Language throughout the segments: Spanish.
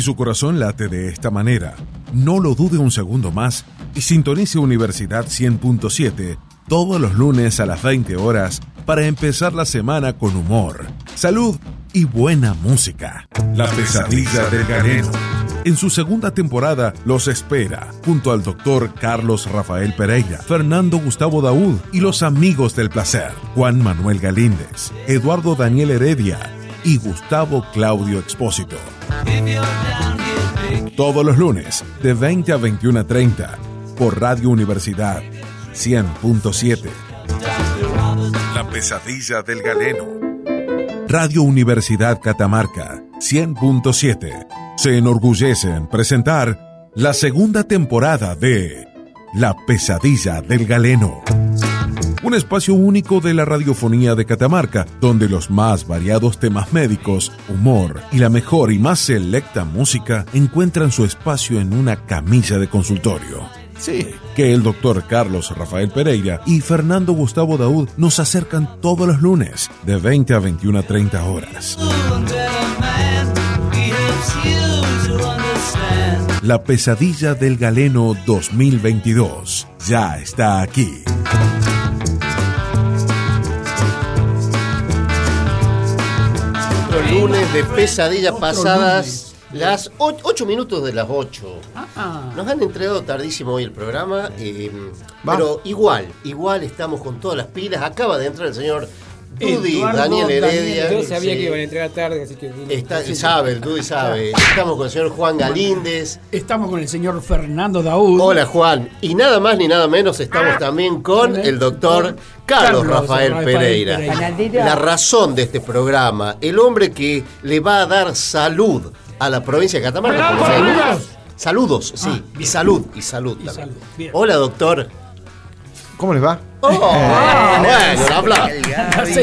Su corazón late de esta manera, no lo dude un segundo más y sintonice Universidad 100.7 todos los lunes a las 20 horas para empezar la semana con humor, salud y buena música. La pesadilla del galeno. En su segunda temporada los espera, junto al doctor Carlos Rafael Pereira, Fernando Gustavo Daúd y los amigos del placer, Juan Manuel Galíndez, Eduardo Daniel Heredia y Gustavo Claudio Expósito. Todos los lunes, de 20 a 21.30, por Radio Universidad 100.7. La pesadilla del galeno. Radio Universidad Catamarca 100.7 se enorgullece en presentar la segunda temporada de La pesadilla del galeno. Un espacio único de la radiofonía de Catamarca, donde los más variados temas médicos, humor y la mejor y más selecta música encuentran su espacio en una camilla de consultorio. Sí, que el doctor Carlos Rafael Pereira y Fernando Gustavo Daud nos acercan todos los lunes de 20 a 21 a 30 horas. La pesadilla del galeno 2022 ya está aquí. Lunes de pesadillas pasadas. Las 8 minutos de las 8. Nos han entregado tardísimo hoy el programa, eh, pero igual, igual estamos con todas las pilas. Acaba de entrar el señor Dudy, Eduardo Daniel Heredia. Yo sabía Sí. que iban a entregar tarde, así que. Está, sabe, el Dudy sabe. Estamos con el señor Juan Galíndez. Estamos con el señor Fernando Daúd. Hola Juan. Y nada más ni nada menos estamos también con el doctor Carlos Carlos Rafael Rafael Pereira. Pereira. La razón de este programa, el hombre que le va a dar salud a la provincia de Catamarca. saludos. Saludos, sí. y salud, y salud también. salud. Hola doctor. ¿Cómo les va? Oh, bueno, un aplauso.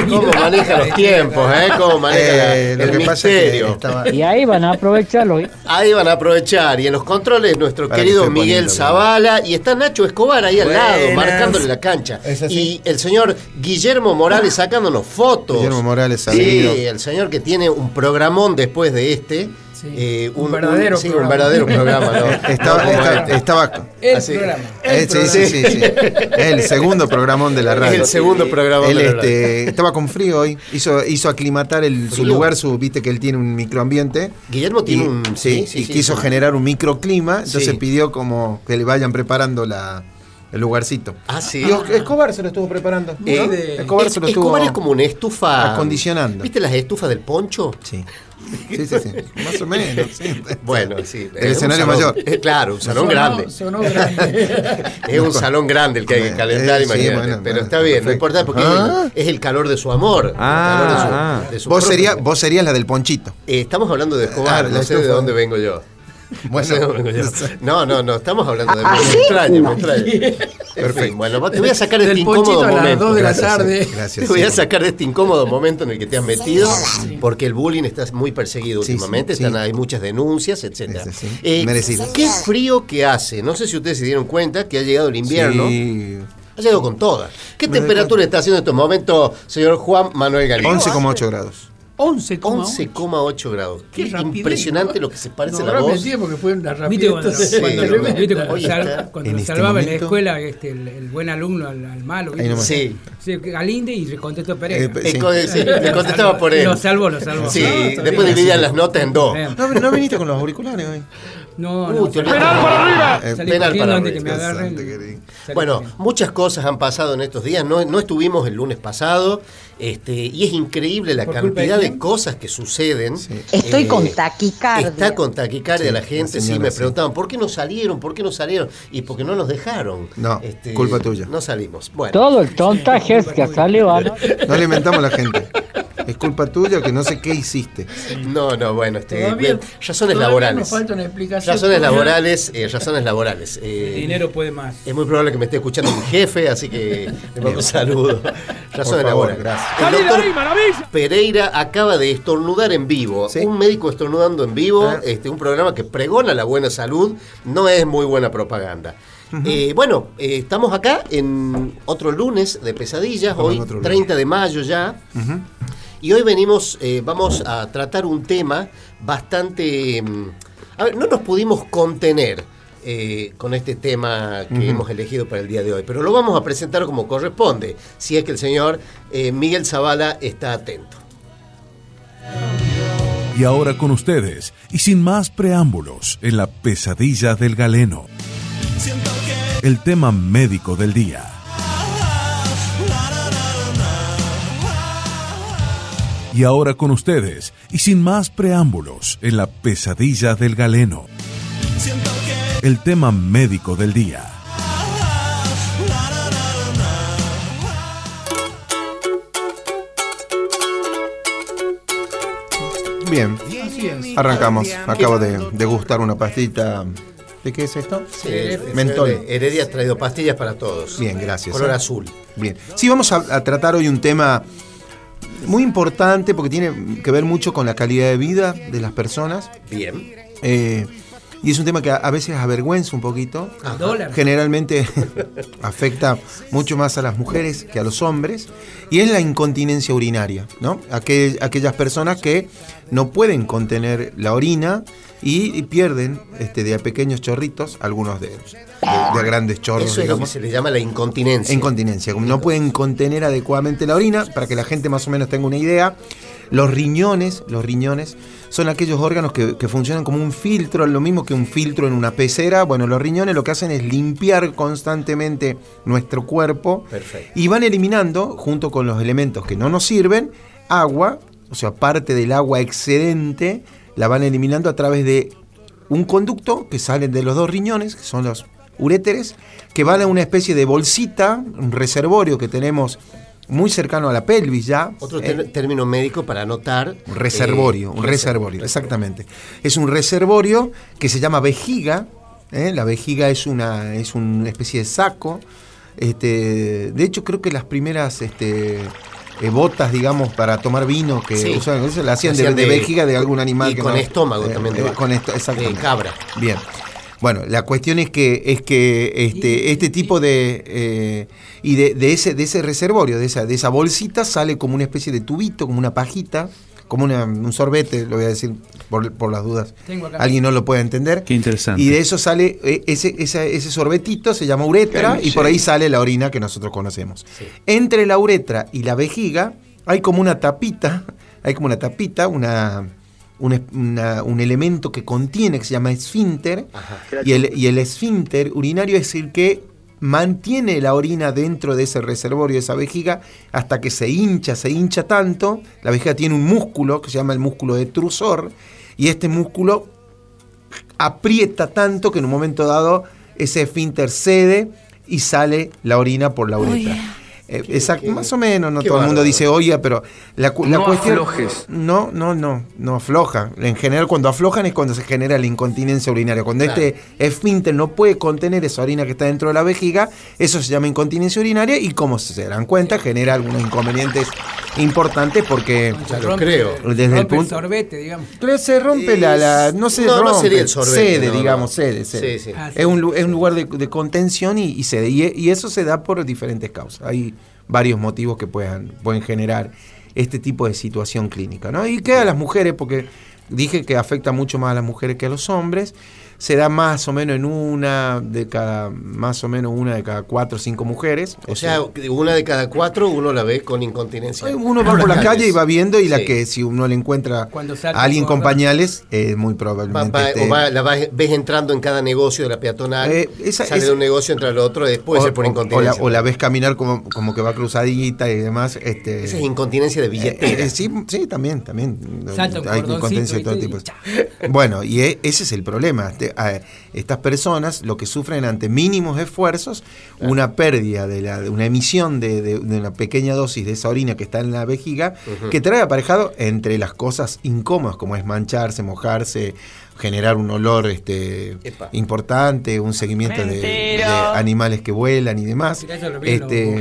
¿Cómo maneja los tiempos, eh? ¿Cómo maneja Eh, lo el que pasa es que misterio? estaba- Y ahí van a aprovecharlo. ¿eh? Ahí van a aprovechar. Y en los controles, nuestro Para querido Miguel bonito, Zavala. Y está Nacho Escobar ahí al lado, marcándole la cancha. Y el señor Guillermo Morales sacándonos fotos. Guillermo Morales, Sí, el señor que tiene un programón después de este. Sí. Eh, Un verdadero sí, un programa. verdadero programa, ¿no? Estaba, estaba, este. estaba- El Así. programa. eh, sí, sí, sí, sí. Es el segundo programón de la Es radio. el segundo programa Él de la radio. este, estaba con frío hoy, hizo, hizo aclimatar el, su lugar, su, viste que él tiene un microambiente. Guillermo tiene y, un. sí, y quiso sí. generar un microclima, entonces Sí. pidió como que le vayan preparando la, el lugarcito. Ah, sí. Y Escobar se lo estuvo preparando. Eh, Escobar es- se lo estuvo Escobar es como una estufa. acondicionando. ¿Viste las estufas del poncho? Sí. Sí, sí, sí. Más o menos. sí. Bueno, sí. El es escenario salón- mayor. eh, claro, un salón Sonó- grande. Sonó grande. Es un salón grande el que hay que Bueno, calentar, eh, sí, imagínate. bueno, Pero está bien, no importa porque Ah. es, el, el calor de su amor. el Ah, calor de su- ah. de su vos, sería, vos serías la del ponchito. Eh, estamos hablando de Escobar, Ah, no sé de dónde vengo yo. Bueno, no, no no, estamos hablando de... Me extraña, me extraña. En fin, bueno, te voy a sacar de este incómodo a las momento. 2 de la Gracias, tarde. sí, Gracias. Te voy a sí. sacar de este incómodo momento en el que te has metido, porque el bullying está muy perseguido Sí, sí, últimamente, sí. están, hay muchas denuncias, etcétera. Sí, sí, sí. Eh, Merecido. Qué frío que hace. No sé si ustedes se dieron cuenta que ha llegado el invierno. Sí. Ha llegado con todas. ¿Qué Me temperatura está haciendo en estos momentos, señor Juan Manuel Galín? 11,8 grados. 11,8. 11,8 grados. Qué, Qué impresionante lo que se parece No, la voz. porque fue una ¿Viste rapidez. cuando, Sí, cuando- viste cuando sal- cuando en este salvaba en la momento- escuela este, el, el buen alumno al, al malo? Sí. Sí, Galinde y le contestó Pereira. Eh, Eh, Sí. co- sí, le contestaba por él. Lo salvó, lo salvó. Sí, No, después dividían las notas en dos. No, no viniste con los auriculares hoy. No, no. Eh, penal para agarren. Bastante querido. Salí Bueno, muchas cosas han pasado en estos días. No, no estuvimos el lunes pasado. Este, y es increíble la ¿Por culpa cantidad de cosas que suceden. Sí. Estoy Eh, con taquicardia. Está con taquicardia Sí, la gente, sí, me sí. preguntaban, ¿por qué no salieron? ¿Por qué no salieron? Y porque no nos dejaron. Este, No, culpa tuya. No salimos. Bueno, Todo el tontaje es que salió ¿no? Inventamos a la gente. Es culpa tuya que no sé qué hiciste. no, no, bueno, este, Todavía- bien, razones laborales. Nos falta una explicación. Razones laborales, eh, razones laborales. eh, El dinero puede más. Es muy probable que me esté escuchando mi jefe, así que le mando un saludo. Razones favor, laborales. gracias. El doctor Pereira acaba de estornudar en vivo. ¿Sí? Un médico estornudando en vivo, Ah. este, un programa que pregona la buena salud, no es muy buena propaganda. Eh, bueno, eh, estamos acá en otro lunes de pesadillas, Estamos hoy en otro lunes. 30 de mayo ya. Y hoy venimos, eh, vamos a tratar un tema bastante mm, A ver, no nos pudimos contener eh, con este tema que hemos elegido para el día de hoy, pero lo vamos a presentar como corresponde, si es que el señor eh, Miguel Zavala está atento. Y ahora con ustedes, y sin más preámbulos, en la pesadilla del galeno. El tema médico del día. Y ahora con ustedes, y sin más preámbulos, en la pesadilla del galeno. El tema médico del día. Bien, arrancamos. Acabo de degustar una pastita. ¿De qué es esto? Mentol. Eh, Heredia ha traído pastillas para todos. Bien, gracias. Color eh. azul. Bien. Sí, vamos a, a tratar hoy un tema muy importante porque tiene que ver mucho con la calidad de vida de las personas. Bien. Eh, y es un tema que a, veces avergüenza un poquito. Dólar. Generalmente afecta mucho más a las mujeres que a los hombres. Y es la incontinencia urinaria, ¿no? Aquel- aquellas personas que no pueden contener la orina y, y pierden este, de a pequeños chorritos, algunos de, de- de grandes chorros, Eso es lo que se le llama la incontinencia. Incontinencia, como no pueden contener adecuadamente la orina, para que la gente más o menos tenga una idea, los riñones, los riñones son aquellos órganos que, que funcionan como un filtro, lo mismo que un filtro en una pecera. Bueno, los riñones lo que hacen es limpiar constantemente nuestro cuerpo Perfecto. y van eliminando, junto con los elementos que no nos sirven, agua, o sea, parte del agua excedente, la van eliminando a través de un conducto que sale de los dos riñones, que son los uréteres, que van a una especie de bolsita, un reservorio que tenemos muy cercano a la pelvis ya. Otro eh, término médico para anotar. un reservorio, eh, un reservorio, exactamente. Es un reservorio que se llama vejiga. ¿eh? La vejiga es una, es una especie de saco. Este, de hecho, creo que las primeras este, eh, botas, digamos, para tomar vino que Sí. usaban, eso la hacían, de, Hacían de de- vejiga de algún animal. y que con no- estómago también de vaca. con esto, exactamente. De cabra. Bien. Bueno, la cuestión es que, es que este, este tipo de. eh, y de, de ese, de ese reservorio, de esa, de esa bolsita, sale como una especie de tubito, como una pajita, como una- un sorbete, lo voy a decir por, por las dudas. Tengo acá. Alguien no lo puede entender. Qué interesante. Y de eso sale, eh, ese, ese, ese sorbetito se llama uretra y por ahí sale la orina que nosotros conocemos. Entre la uretra y la vejiga hay como una tapita, hay como una tapita, una, un, es- una- un elemento que contiene, que se llama esfínter, y el, y el esfínter urinario es el que mantiene la orina dentro de ese reservorio, de esa vejiga, hasta que se hincha, se hincha tanto, la vejiga tiene un músculo que se llama el músculo detrusor, y este músculo aprieta tanto que en un momento dado ese esfínter cede y sale la orina por la uretra. Eh, exacto, qué- más o menos, no todo el mundo dice oye, pero la, la No cuestión. aflojes. No, no, no, no afloja. En general, cuando aflojan es cuando se genera la incontinencia urinaria. Cuando Claro. este esfínter no puede contener esa orina que está dentro de la vejiga, eso se llama incontinencia urinaria y como se dan cuenta, genera algunos inconvenientes importantes porque. Ya lo creo. Desde el rompe punto- sorbete, digamos. Se rompe la, la- no se No, no rompe, sería el sorbete, cede, digamos, cede, cede. Sí, sí. Ah, Es, un, lu- es un lugar de, de contención y, y cede. Y, y eso se da por diferentes causas. Hay varios motivos que puedan, pueden generar este tipo de situación clínica. ¿no? Y queda a las mujeres, porque dije que afecta mucho más a las mujeres que a los hombres. Se da más o menos en una de cada, más o menos una de cada cuatro o cinco mujeres. O Eso- sea, una de cada cuatro uno la ve con incontinencia. uno va por la calle y va viendo y la que si uno le encuentra a alguien con pañales, es muy probablemente va- o va- la ves entrando en cada negocio de la peatonal, Eh, esa- sale esa- de un negocio, entra al otro, eh, puede o, ser por o incontinencia. la, o la ves caminar como, como que va cruzadita y demás. Este, Esa es incontinencia de eh, billetera. eh, sí, sí, también, también. Salta un Hay incontinencia de todo tipo. Y. Bueno, y e- ese es el problema. Estas personas lo que sufren ante mínimos esfuerzos, una pérdida de, la, de una emisión de, de- de una pequeña dosis de esa orina que está en la vejiga, que trae aparejado entre las cosas incómodas, como es mancharse, mojarse, generar un olor este, Epa. importante, un seguimiento de, de animales que vuelan y demás. Este,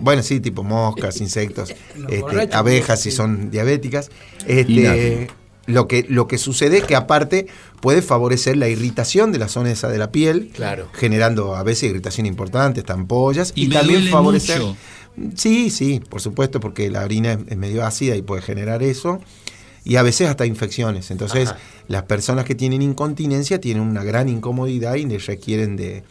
bueno, sí, tipo moscas, insectos, este, abejas si son diabéticas. Este. Lo, que, lo que sucede es que aparte puede favorecer la irritación de la zona esa de la piel, Claro. generando a veces irritación importante, estampollas, y, Y me también duele favorecer... mucho. Sí, sí, por supuesto, porque la orina es, es medio ácida y puede generar eso. y a veces hasta infecciones. Entonces, Ajá. las personas que tienen incontinencia tienen una gran incomodidad y les requieren de,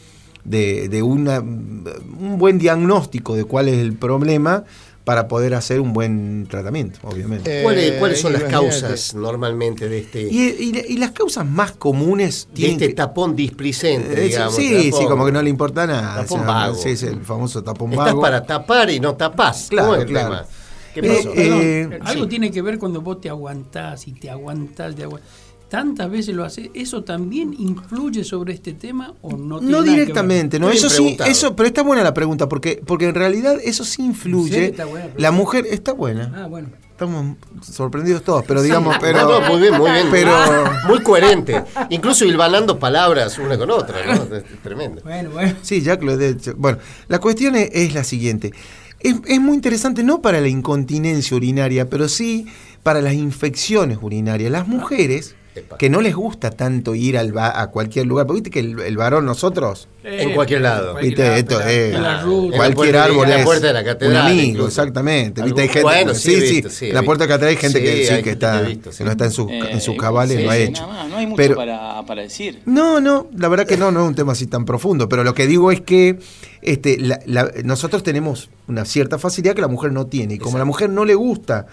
de, de una, un buen diagnóstico de cuál es el problema para poder hacer un buen tratamiento, obviamente. ¿Cuáles, Eh, cuáles son las causas normalmente de este, Y, y- y las causas más comunes de tienen este que- tapón displicente? Eh, digamos, sí, tapón- sí, como que no le importa nada. Tapón o sea, vago. Sí, es el famoso tapón Estás vago. para tapar y no tapás. Claro, ¿Cómo es el claro. tema? ¿Qué Eh, pasó? eh, Perdón, algo sí. tiene que ver cuando vos te aguantás y te aguantás, te aguantás. Tantas veces lo haces, ¿eso también influye sobre este tema o no tiene No nada que ver? directamente, no, eso sí, eso, pero está buena la pregunta, porque, porque en realidad eso sí ¿En influye. serio está buena la mujer está buena. Ah, bueno. Estamos sorprendidos todos, pero digamos, pero. No, no, muy bien, muy bien. Pero- Muy coherente. Incluso hilvanando palabras una con otra, ¿no? Es tremendo. Bueno, bueno. Sí, Jack lo he hecho. Bueno, la cuestión es, es la siguiente. Es, es muy interesante, no para la incontinencia urinaria, pero sí para las infecciones urinarias. Las mujeres. Que no les gusta tanto ir al ba- a cualquier lugar, porque viste que el, el varón, nosotros, En cualquier lado. cualquier Viste, esto en la- es- cualquier árbol en la es puerta de la catedral, un amigo, incluso. exactamente. Viste, hay gente, bueno, sí, sí, visto, sí, la puerta de la catedral hay gente Sí, que, sí, hay que gente está, que he visto, sí. que no está en, sus en sus Eh, cabales, sí, lo ha sí, hecho. nada más, no hay mucho Pero- para, para decir. No, no, la verdad que no, no es un tema así tan profundo, pero lo que digo es que este, la- la- nosotros tenemos una cierta facilidad que la mujer no tiene, y como a la mujer no le gusta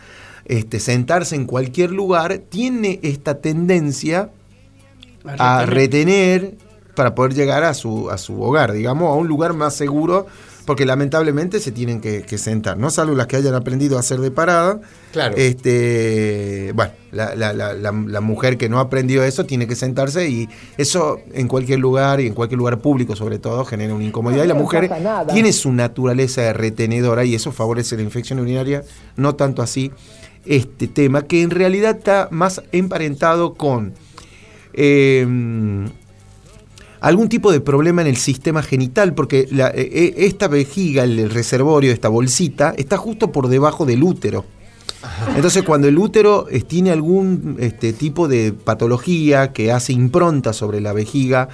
este, sentarse en cualquier lugar, tiene esta tendencia a retener para poder llegar a su, a su hogar, digamos, a un lugar más seguro, porque lamentablemente se tienen que, que sentar, ¿no? Salvo las que hayan aprendido a hacer de parada. Claro. Este, bueno, la, la- la- la- la mujer que no aprendió eso tiene que sentarse y eso en cualquier lugar y en cualquier lugar público sobre todo genera una incomodidad y la mujer tiene su naturaleza de retenedora y eso favorece la infección urinaria, no tanto así este tema que en realidad está más emparentado con eh, algún tipo de problema en el sistema genital, porque la- eh, eh, esta vejiga, el, el reservorio, esta bolsita, está justo por debajo del útero. Entonces, cuando el útero eh, tiene algún este, tipo de patología que hace impronta sobre la vejiga,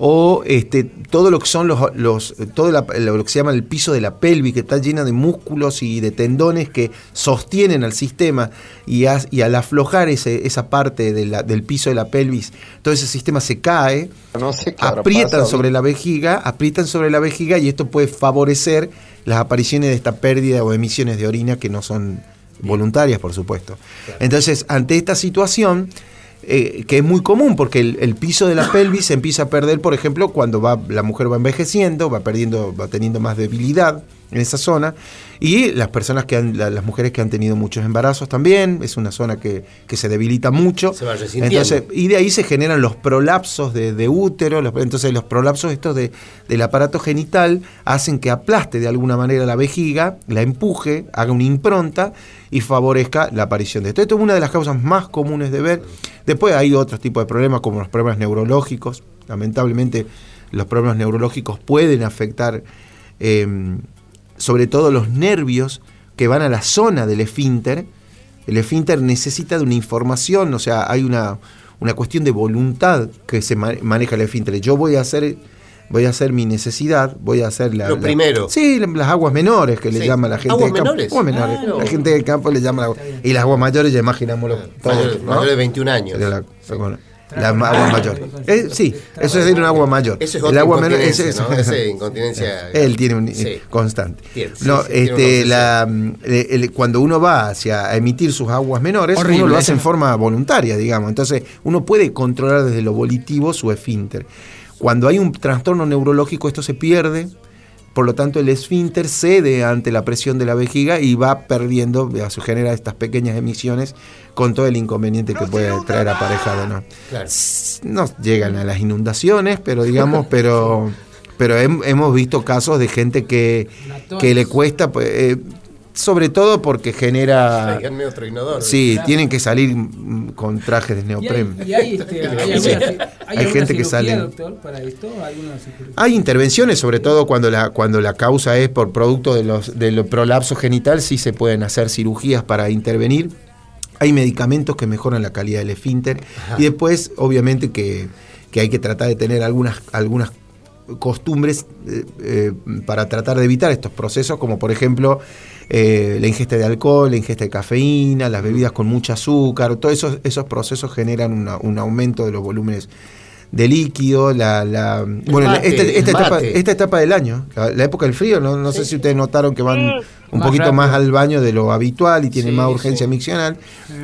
o este, todo lo que son los, los todo la- lo que se llama el piso de la pelvis, que está llena de músculos y de tendones que sostienen al sistema, y, as- y al aflojar ese- esa parte de la- del piso de la pelvis, todo ese sistema se cae, No sé aprietan sobre la vejiga, aprietan sobre la vejiga y esto puede favorecer las apariciones de esta pérdida o emisiones de orina que no son voluntarias, por supuesto. Entonces, ante esta situación, eh, que es muy común porque el, el piso de la pelvis se empieza a perder, por ejemplo, cuando va, la mujer va envejeciendo, va perdiendo, va teniendo más debilidad en esa zona. Y las personas que han, la- las mujeres que han tenido muchos embarazos también, es una zona que, que se debilita mucho. Se va. Entonces, y de ahí se generan los prolapsos de, de útero, los- entonces los prolapsos estos de, del aparato genital hacen que aplaste de alguna manera la vejiga, la empuje, haga una impronta y favorezca la aparición de esto. Esto es una de las causas más comunes de ver. Después hay otros tipos de problemas como los problemas neurológicos. Lamentablemente los problemas neurológicos pueden afectar eh, sobre todo los nervios que van a la zona del esfínter. El esfínter necesita de una información, o sea, hay una, una cuestión de voluntad que se ma- maneja el esfínter. Yo voy a hacer voy a hacer mi necesidad, voy a hacer la... Lo la- primero. Sí, las aguas menores que le llama la gente ¿Aguas del campo. Aguas menores. Ah, no. La gente del campo le llama la Y las aguas mayores ya imaginámoslo todos, Mayor, ¿no? mayor de 21 años. La- bueno, las ma- aguas mayores. Eh, sí, eso es decir un agua mayor. Eso es El agua menor- incontinencia, ese- ¿no? Ese incontinencia- Él tiene un Sí. constante. Tiene, sí, no, sí, este, la, mm, el- el- cuando uno va hacia a emitir sus aguas menores, Horrible, uno lo hace eso en forma voluntaria, digamos. Entonces, uno puede controlar desde lo volitivo su esfínter. Cuando hay un trastorno neurológico, esto se pierde. Por lo tanto, el esfínter cede ante la presión de la vejiga y va perdiendo, se genera estas pequeñas emisiones con todo el inconveniente que puede traer aparejado. ¿no? Claro. no llegan a las inundaciones, pero digamos, pero pero hem- hemos visto casos de gente que, que le cuesta, pues, eh, sobre todo porque genera... Inodoro. Sí, tienen que salir con trajes de Y hay, neopren. y hay, este, hay, alguna, Sí. hay Hay alguna gente que sale- doctor, para esto? Hay intervenciones, sobre todo cuando la, cuando la causa es por producto de los, del prolapso genital, sí se pueden hacer cirugías para intervenir. Hay medicamentos que mejoran la calidad del esfínter. Y después, obviamente, que, que hay que tratar de tener algunas, algunas costumbres eh, eh, para tratar de evitar estos procesos, como por ejemplo eh, la ingesta de alcohol, la ingesta de cafeína, las bebidas con mucho azúcar, todos esos, esos procesos generan una- un aumento de los volúmenes de líquido, la, la- bueno, mate, esta, etapa, esta etapa del año, la, la época del frío, no, no sé si ustedes notaron que van un Más poquito rápido. más al baño de lo habitual y tienen Sí, más urgencia sí. miccional.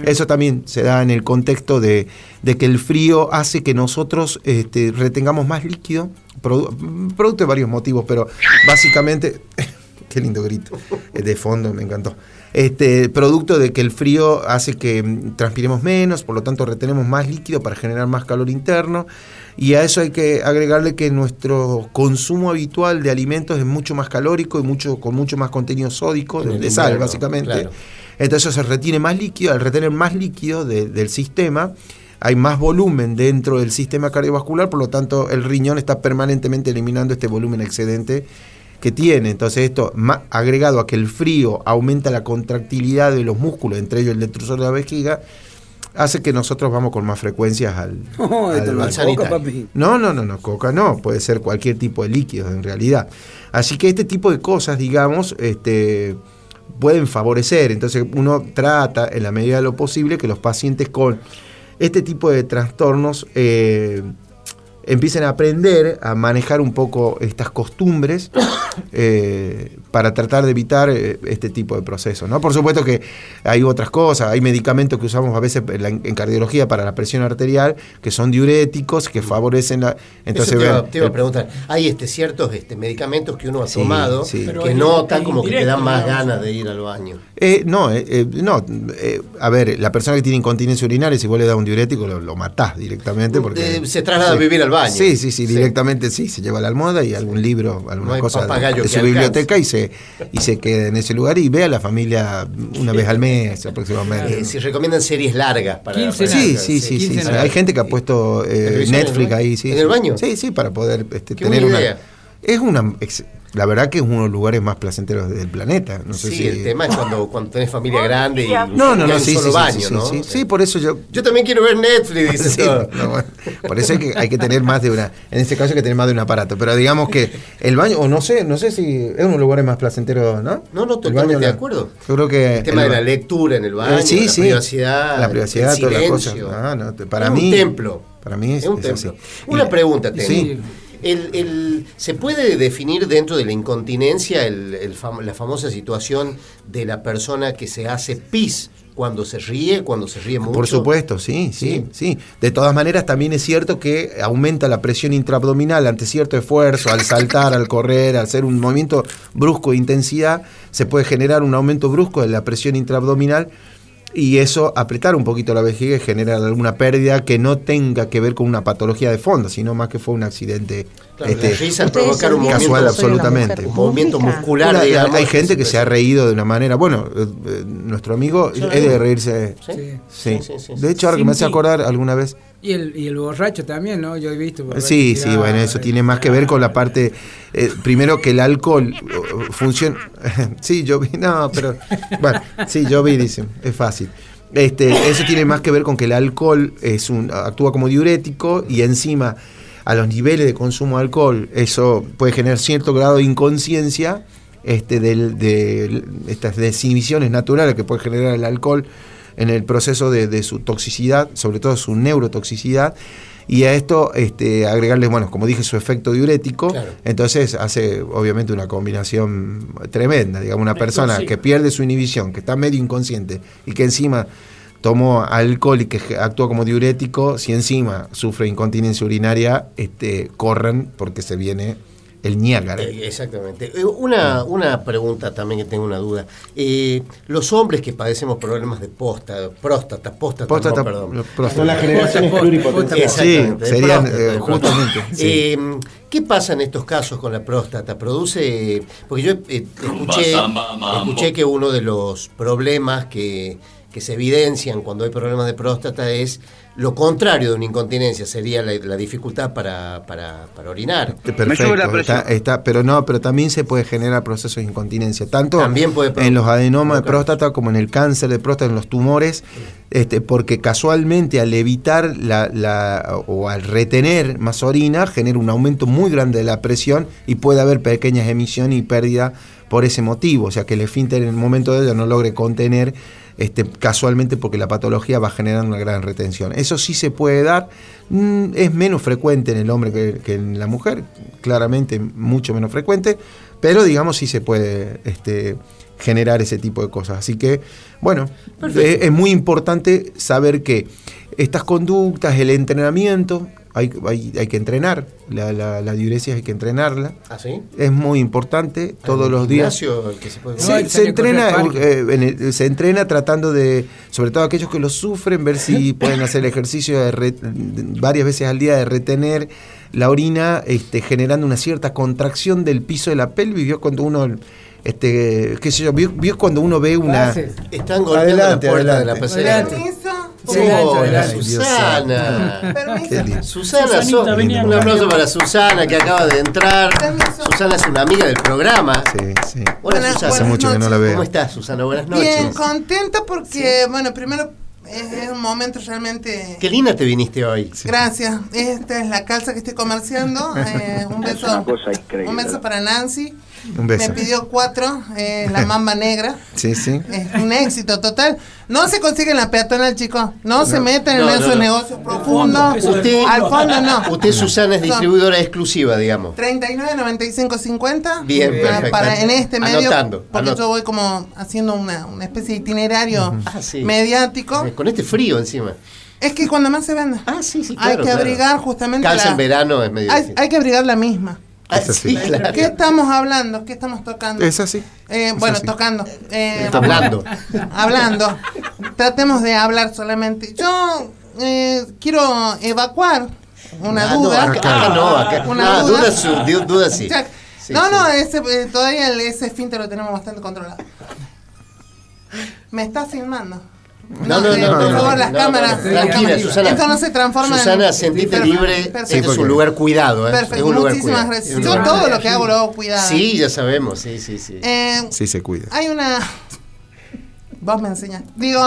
Eso también se da en el contexto de, de que el frío hace que nosotros este, retengamos más líquido, produ- producto de varios motivos, pero básicamente, qué lindo grito, de fondo me encantó. Este, producto de que el frío hace que mm, transpiremos menos, por lo tanto retenemos más líquido para generar más calor interno. Y a eso hay que agregarle que nuestro consumo habitual de alimentos es mucho más calórico y mucho, con mucho más contenido sódico, de, sal invierno, básicamente. claro. Entonces se retiene más líquido, al retener más líquido de- del sistema, hay más volumen dentro del sistema cardiovascular, por lo tanto el riñón está permanentemente eliminando este volumen excedente que tiene. Entonces esto, agregado a que el frío aumenta la contractilidad de los músculos, entre ellos el detrusor de la vejiga, hace que nosotros vamos con más frecuencias al, No, al sanitario. coca, papi. No, no, no, no, coca no, puede ser cualquier tipo de líquido en realidad. Así que este tipo de cosas, digamos, este, pueden favorecer. Entonces uno trata, en la medida de lo posible, que los pacientes con este tipo de trastornos eh, empiecen a aprender a manejar un poco estas costumbres eh, para tratar de evitar eh, este tipo de procesos. ¿no? Por supuesto que hay otras cosas, hay medicamentos que usamos a veces en, la- en cardiología para la presión arterial que son diuréticos, que favorecen la... Entonces, Eso te, iba, vean, te iba a preguntar. Hay este, ciertos este, medicamentos que uno ha Sí, tomado sí. Que nota como que te dan más ganas de ir al baño. Eh, no, eh, eh, no eh, a ver, la persona que tiene incontinencia urinaria, si vos le das un diurético, lo, lo matás directamente. Porque, Eh, se traslada a vivir al baño. Sí, sí, sí, Sí. directamente sí, se lleva la almohada y algún libro, alguna hay cosa de, papagayo de su alcance. biblioteca y se, y se queda en ese lugar y ve a la familia una vez al mes aproximadamente. Eh, si recomiendan series largas para. 15 para- Sí, sí, sí, sí, 15 sí. nada. Hay gente que ha puesto eh, ¿Televisión en el Netflix ahí, sí. ¿En sí. el baño? Sí, sí, para poder este, Qué tener buena una. idea. Es una. ex- la verdad que es uno de los lugares más placenteros del planeta. No sé sí, si. el tema es cuando, cuando tenés familia grande y No, no, no, sí, sí, solo sí, baño, sí, ¿no? sí, sí, por eso yo. Yo también quiero ver Netflix, dice Sí, todo. no, bueno, por eso hay que, hay que tener más de una. En este caso hay que tener más de un aparato. Pero digamos que el baño, o no sé, no sé si es uno de los lugares más placenteros, ¿no? No, no, totalmente baño, de acuerdo. Yo creo que. El tema el de la lectura en el baño, Eh, sí, la sí. privacidad, La privacidad, todas las cosas. para es mí. un templo. Para mí es, Es un es templo. así. Una Y- pregunta tengo. Sí. El, el- ¿Se puede definir dentro de la incontinencia el- fam- la famosa situación de la persona que se hace pis cuando se ríe, cuando se ríe mucho? Por supuesto, sí, sí, Sí. sí, De todas maneras, también es cierto que aumenta la presión intraabdominal ante cierto esfuerzo, al saltar, al correr, al hacer un movimiento brusco de intensidad, se puede generar un aumento brusco de la presión intraabdominal y eso apretar un poquito la vejiga y generar alguna pérdida que no tenga que ver con una patología de fondo, sino más que fue un accidente Claro, este, la risa Ustedes provocar un son bien casual absolutamente. un movimiento muscular, Una- digamos. hay gente que se ha reído de una manera, bueno, eh, eh, nuestro amigo es de reírse. ¿Sí? Sí. Sí. Sí, sí, sí, De hecho, ahora que me hace acordar alguna vez, Y el, y el borracho también, ¿no? Yo he visto. Sí, sí, bueno, eso tiene más que ver con la parte, eh, primero que el alcohol uh, funciona, sí, yo vi, no, pero, bueno, sí, yo vi, dicen, es fácil. Este, eso tiene más que ver con que el alcohol es un, actúa como diurético y encima a los niveles de consumo de alcohol, eso puede generar cierto grado de inconsciencia este, del- de estas desinhibiciones naturales que puede generar el alcohol en el proceso de, de su toxicidad, sobre todo su neurotoxicidad, y a esto este, agregarle, bueno, como dije, su efecto diurético, Claro. entonces hace obviamente una combinación tremenda, digamos, una persona que pierde su inhibición, que está medio inconsciente y que encima tomó alcohol y que actúa como diurético, si encima sufre incontinencia urinaria, este, corran porque se viene el Niágara. Eh, Exactamente. Eh, Una, una pregunta también que tengo una duda. Eh, los hombres que padecemos problemas de posta, próstata, próstata, Próstata, no, perdón. próstata. Son las generaciones Posta, pluripotenciales. posta. Sí, serían, próstata, eh, justamente, sí. Eh, ¿Qué pasa en estos casos con la próstata? ¿Produce.? Porque yo eh, escuché, escuché que uno de los problemas que, que se evidencian cuando hay problemas de próstata es lo contrario de una incontinencia sería la, la dificultad para, para, para orinar. Perfecto, está, está- pero no, pero también se puede generar procesos de incontinencia, tanto También puede pro- en los adenomas de próstata como en el cáncer de próstata, en los tumores, este, porque casualmente al evitar la, la- o al retener más orina genera un aumento muy grande de la presión y puede haber pequeñas emisiones y pérdida por ese motivo, o sea que el esfínter en el momento de ello no logre contener este, casualmente porque la patología va generando una gran retención. Eso sí se puede dar, mm, es menos frecuente en el hombre que, que en la mujer, claramente mucho menos frecuente, pero digamos sí se puede este, generar ese tipo de cosas. Así que, bueno, es, es muy importante saber que estas conductas, el entrenamiento, hay, hay, hay que entrenar, la, la, la diuresis hay que entrenarla. ¿Ah, sí? Es muy importante todos ¿En los días. gimnasio el que se puede- No, Se, correr entrena, eh, en el- se entrena tratando de, sobre todo aquellos que lo sufren, ver si pueden hacer el ejercicio de re- varias veces al día de retener la orina, este, generando una cierta contracción del piso de la pelvis. Vio cuando uno, este, qué sé yo, vio, vio cuando uno ve una. Están golpeando Adelante, la puerta de la pecera. Hola. Susana. Susana, vení un aplauso para Susana que acaba de entrar. Susana es una amiga del programa. Sí, sí. Hola Buenas- Susana. Hace mucho que no la ¿Cómo veo. estás Susana? Buenas noches. Bien, contenta porque, bueno, primero es, es un momento realmente... Qué linda te viniste hoy. Gracias. Esta es la calza que estoy comerciando. Eh, un beso. Un beso para Nancy. Un beso. Me pidió cuatro, eh, la mamba negra. Sí, sí. Es un éxito total. No se consigue en la peatonal, chicos. No, se meten No, en no, esos no. negocios profundos. Usted- Al fondo no. Usted Susana es distribuidora exclusiva, digamos. 39, 95, 50. Bien, para- perfecto. Para en este medio. Anotando, porque anot- yo voy como haciendo una, una especie de itinerario Ah, sí. mediático. Eh, Con este frío encima. Es que cuando más se vende. Ah, sí, sí, hay que claro. abrigar justamente Calza la- en verano es medio hay, hay que abrigar la misma. Ah, Es así. sí, claro. ¿Qué estamos hablando? ¿Qué estamos tocando? Es así. Eh, Es bueno, así. tocando. Eh, Hablando. hablando. Tratemos de hablar solamente. Yo eh, quiero evacuar una Ah, no, duda. acá, acá no, acá. Una ah, duda. duda, su- du- duda sí. No, sí. no, ese, eh, todavía el, ese esfínter lo tenemos bastante controlado. Me está filmando. No, no, eh, no, por no, favor, no, las no, cámaras. tranquila. Susana. Esto no se transforma Susana, en. sentite libre. perfecto. Este es un lugar cuidado, ¿eh? Perfecto, Es un lugar muchísimas cuidado. gracias. Yo todo lo que hago lo hago cuidado. Sí, ya sabemos, sí, sí, sí. Eh, Sí, se cuida. hay una. Vos me enseñás. Digo,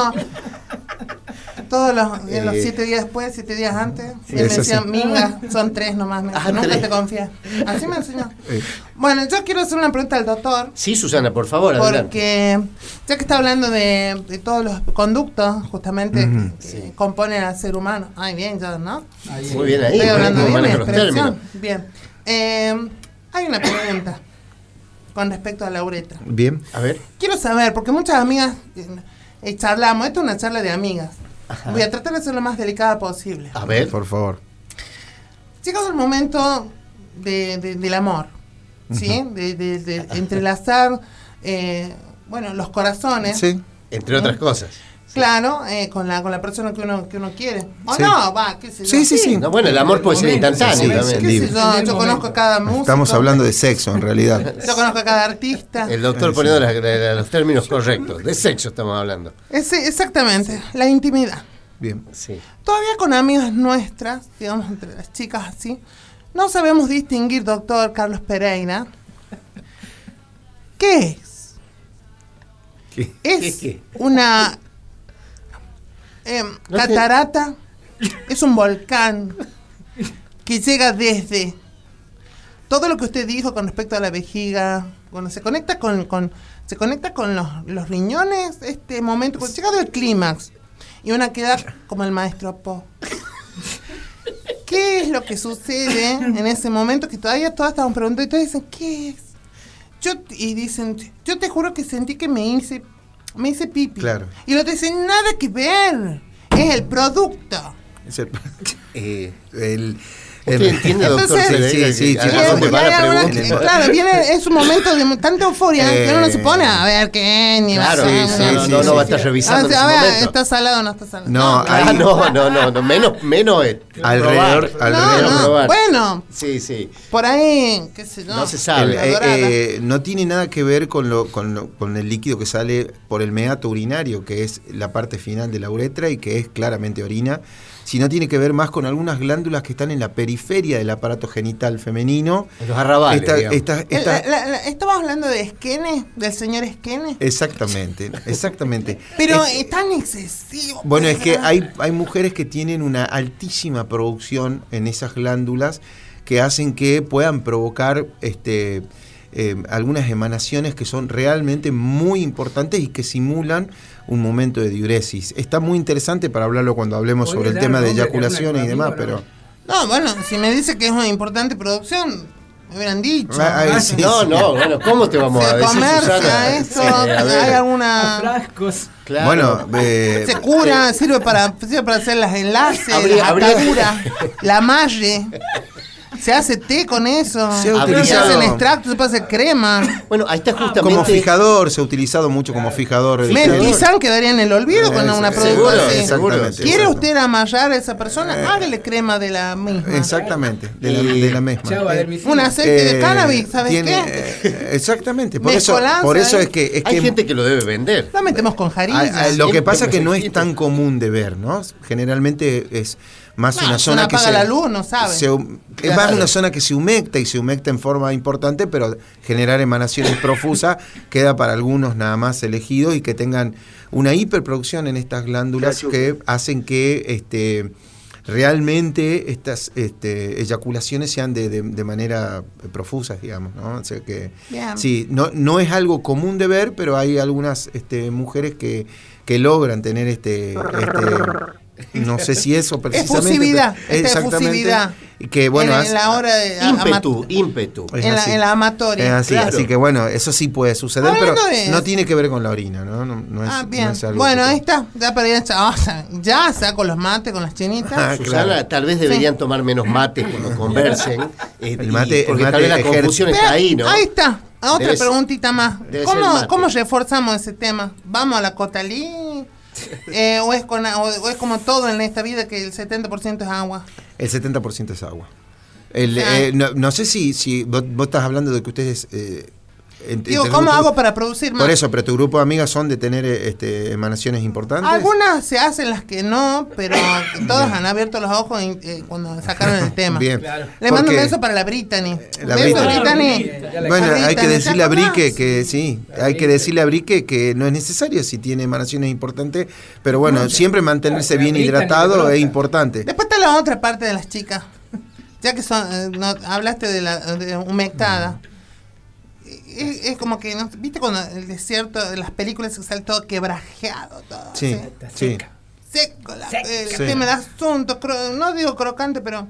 todos los, Eh. siete días después, siete días antes, Sí, él me decía, minga, son tres nomás. Me Ah, nunca te confías. Así me enseñó. Eh, Bueno, yo quiero hacer una pregunta al doctor. Sí, Susana, por favor, adelante. Porque ya que está hablando de, de todos los conductos justamente que componen al ser humano. Ay, bien, ya, ¿no? Muy bien ahí, Estoy hablando bien. Bien. Eh, hay una pregunta con respecto a la uretra. Bien. A ver. Quiero saber, porque muchas amigas eh, charlamos, esto es una charla de amigas. Ajá. Voy a tratar de ser lo más delicada posible. A ver. Por favor. Llegado el momento de, de- del amor, ¿sí? De, de- de entrelazar, eh, bueno, los corazones. Sí. Entre otras cosas. Claro, eh, con la con la persona que uno que uno quiere. O Sí. no, va, qué sé yo. Sí, sí, sí. No, bueno, el amor puede ser instantáneo también. sí. ¿Qué sé libre. yo? Yo conozco a cada músico. Estamos hablando de sexo, en realidad. Yo conozco a cada artista. El doctor Sí, poniendo la- los términos correctos. De sexo estamos hablando. Ese- exactamente, la intimidad. Bien. Sí. Todavía con amigas nuestras, digamos, entre las chicas así, no sabemos distinguir, doctor Carlos Pereira, ¿qué es? ¿Qué? ¿Es ¿Qué, qué? una te- catarata? ¿Es un volcán que llega desde todo lo que usted dijo con respecto a la vejiga? Cuando se conecta con, con- se conecta con los, los riñones, este momento, cuando llegado el clímax, y una queda como el maestro Po. ¿Qué es lo que sucede en ese momento que todavía todas estamos preguntando y todos dicen, ¿qué es? Yo, y dicen, yo te juro que sentí que me hice, me hice pipi. Claro. Y lo dicen, nada que ver. Es el producto. Es el, Eh, el- ¿Usted el- entiende, doctor? Entonces- Sí, sí, claro, viene, es un momento de tanta euforia que uno no se Eh, pone a ver qué ni Claro, va a sí, ser, sí, no, no, sí, no, sí, no va a estar revisando Ah, a ver, momento. está salado o no está salado. No, Ah, Ahí- no, no, no, no, menos, menos es Alrededor- probar. alrededor- No, no, probar. bueno, Sí, sí. por ahí, qué sé yo. No se sabe. Eh, eh, no tiene nada que ver con, lo, con, lo- con el líquido que sale por el meato urinario, que es la parte final de la uretra y que es claramente orina, sino tiene que ver más con algunas glándulas que están en la periferia del aparato genital femenino. En los arrabales, Esta- digamos. esta- El- esta- la- la- estamos hablando de Esquene, del señor Esquene. exactamente, exactamente. Pero Es- es tan excesivo. Bueno, es que hay, hay mujeres que tienen una altísima producción en esas glándulas que hacen que puedan provocar este, eh, algunas emanaciones que son realmente muy importantes y que simulan un momento de diuresis. Está muy interesante para hablarlo cuando hablemos Oye, sobre el tema de eyaculaciones y demás, pero... No, bueno, si me dice que es una importante producción, me hubieran dicho. Ah, ah, sí, No, sí. no, bueno, ¿cómo te vamos a Se decir, comercia Sí, a hay alguna... Frascos. claro. Bueno, eh, Se cura, sirve para, sirve para hacer las enlaces, Habría- las habría- ataduras, la malle. Se hace té con eso. Se ha Se utilizado- hacen extractos, se puede hacer crema. Bueno, ahí está justamente... como fijador, se ha utilizado mucho como fijador. Mentizán quedaría en el olvido con Eh, una sí, producción seguro, así. Exactamente. ¿Quiere usted amallar a esa persona? Hágale crema de la misma. Exactamente, de la, de la misma. Eh. Un aceite de Eh, cannabis, ¿sabes tiene- qué? eh, exactamente, por eso, por eso ¿eh? es que, es Hay que gente que lo debe vender. Lo metemos con a- jarilla. a- lo que pasa es que no es tan común de ver, ¿no? Generalmente es más No, una zona que se, la luz, no sabe. se hum- es más una zona que se humecta y se humecta en forma importante, pero generar emanaciones profusas queda para algunos nada más elegidos y que tengan una hiperproducción en estas glándulas que hacen que este realmente estas este, eyaculaciones sean de, de- de manera profusa, digamos, ¿no? O sea que sí, no, no es algo común de ver, pero hay algunas este, mujeres que, que logran tener este, este no sé si eso precisamente Efusividad, pero- esta exactamente que bueno en, en la hora de Ímpetu, ímpetu. en la, en la amatoria. es así, claro. así que bueno, eso sí puede suceder, Hablando pero de- no tiene que ver con la orina, ¿no? No, no es, Ah, no bien. es algo Bueno, que- ahí está. Ya para ir a- o sea, ya saco los mates con las chinitas. Ah, Susana, claro. tal vez deberían tomar menos mates cuando conversen. eh, El y- mate- el porque mate tal vez la confusión está ahí, ¿no? Ahí está. Otra Debe preguntita más. el ¿Cómo. ¿Cómo reforzamos ese tema? ¿Vamos a la cotalí? Eh, o, es con, o, o es como todo en esta vida que el 70% es agua? El 70% es agua. El, Ah. eh, no, no sé si, si vos, vos estás hablando de que ustedes... eh, Digo, entre ¿cómo hago para producir más? Por eso, pero tu grupo de amigas son de tener este, emanaciones importantes. Algunas se hacen, las que no, pero todas han abierto los ojos en- eh, cuando sacaron el tema. Bien. Claro. Le mando un beso para la Brittany. La beso, Brittany. Brittany. Bueno, hay que decirle a. Brique que sí, hay que decirle a Brique que no es necesario si tiene emanaciones importantes, pero bueno, siempre mantenerse bien Brittany hidratado es importante. Después está la otra parte de las chicas. Ya que son, eh, no, hablaste de la de humectada. Es, es como que, ¿no? ¿viste cuando el desierto, de las películas se sale todo quebrajeado? Todo, Sí, sí. seca. Seco, la, Seca. el Sí. tema del asunto. cro- no digo crocante, pero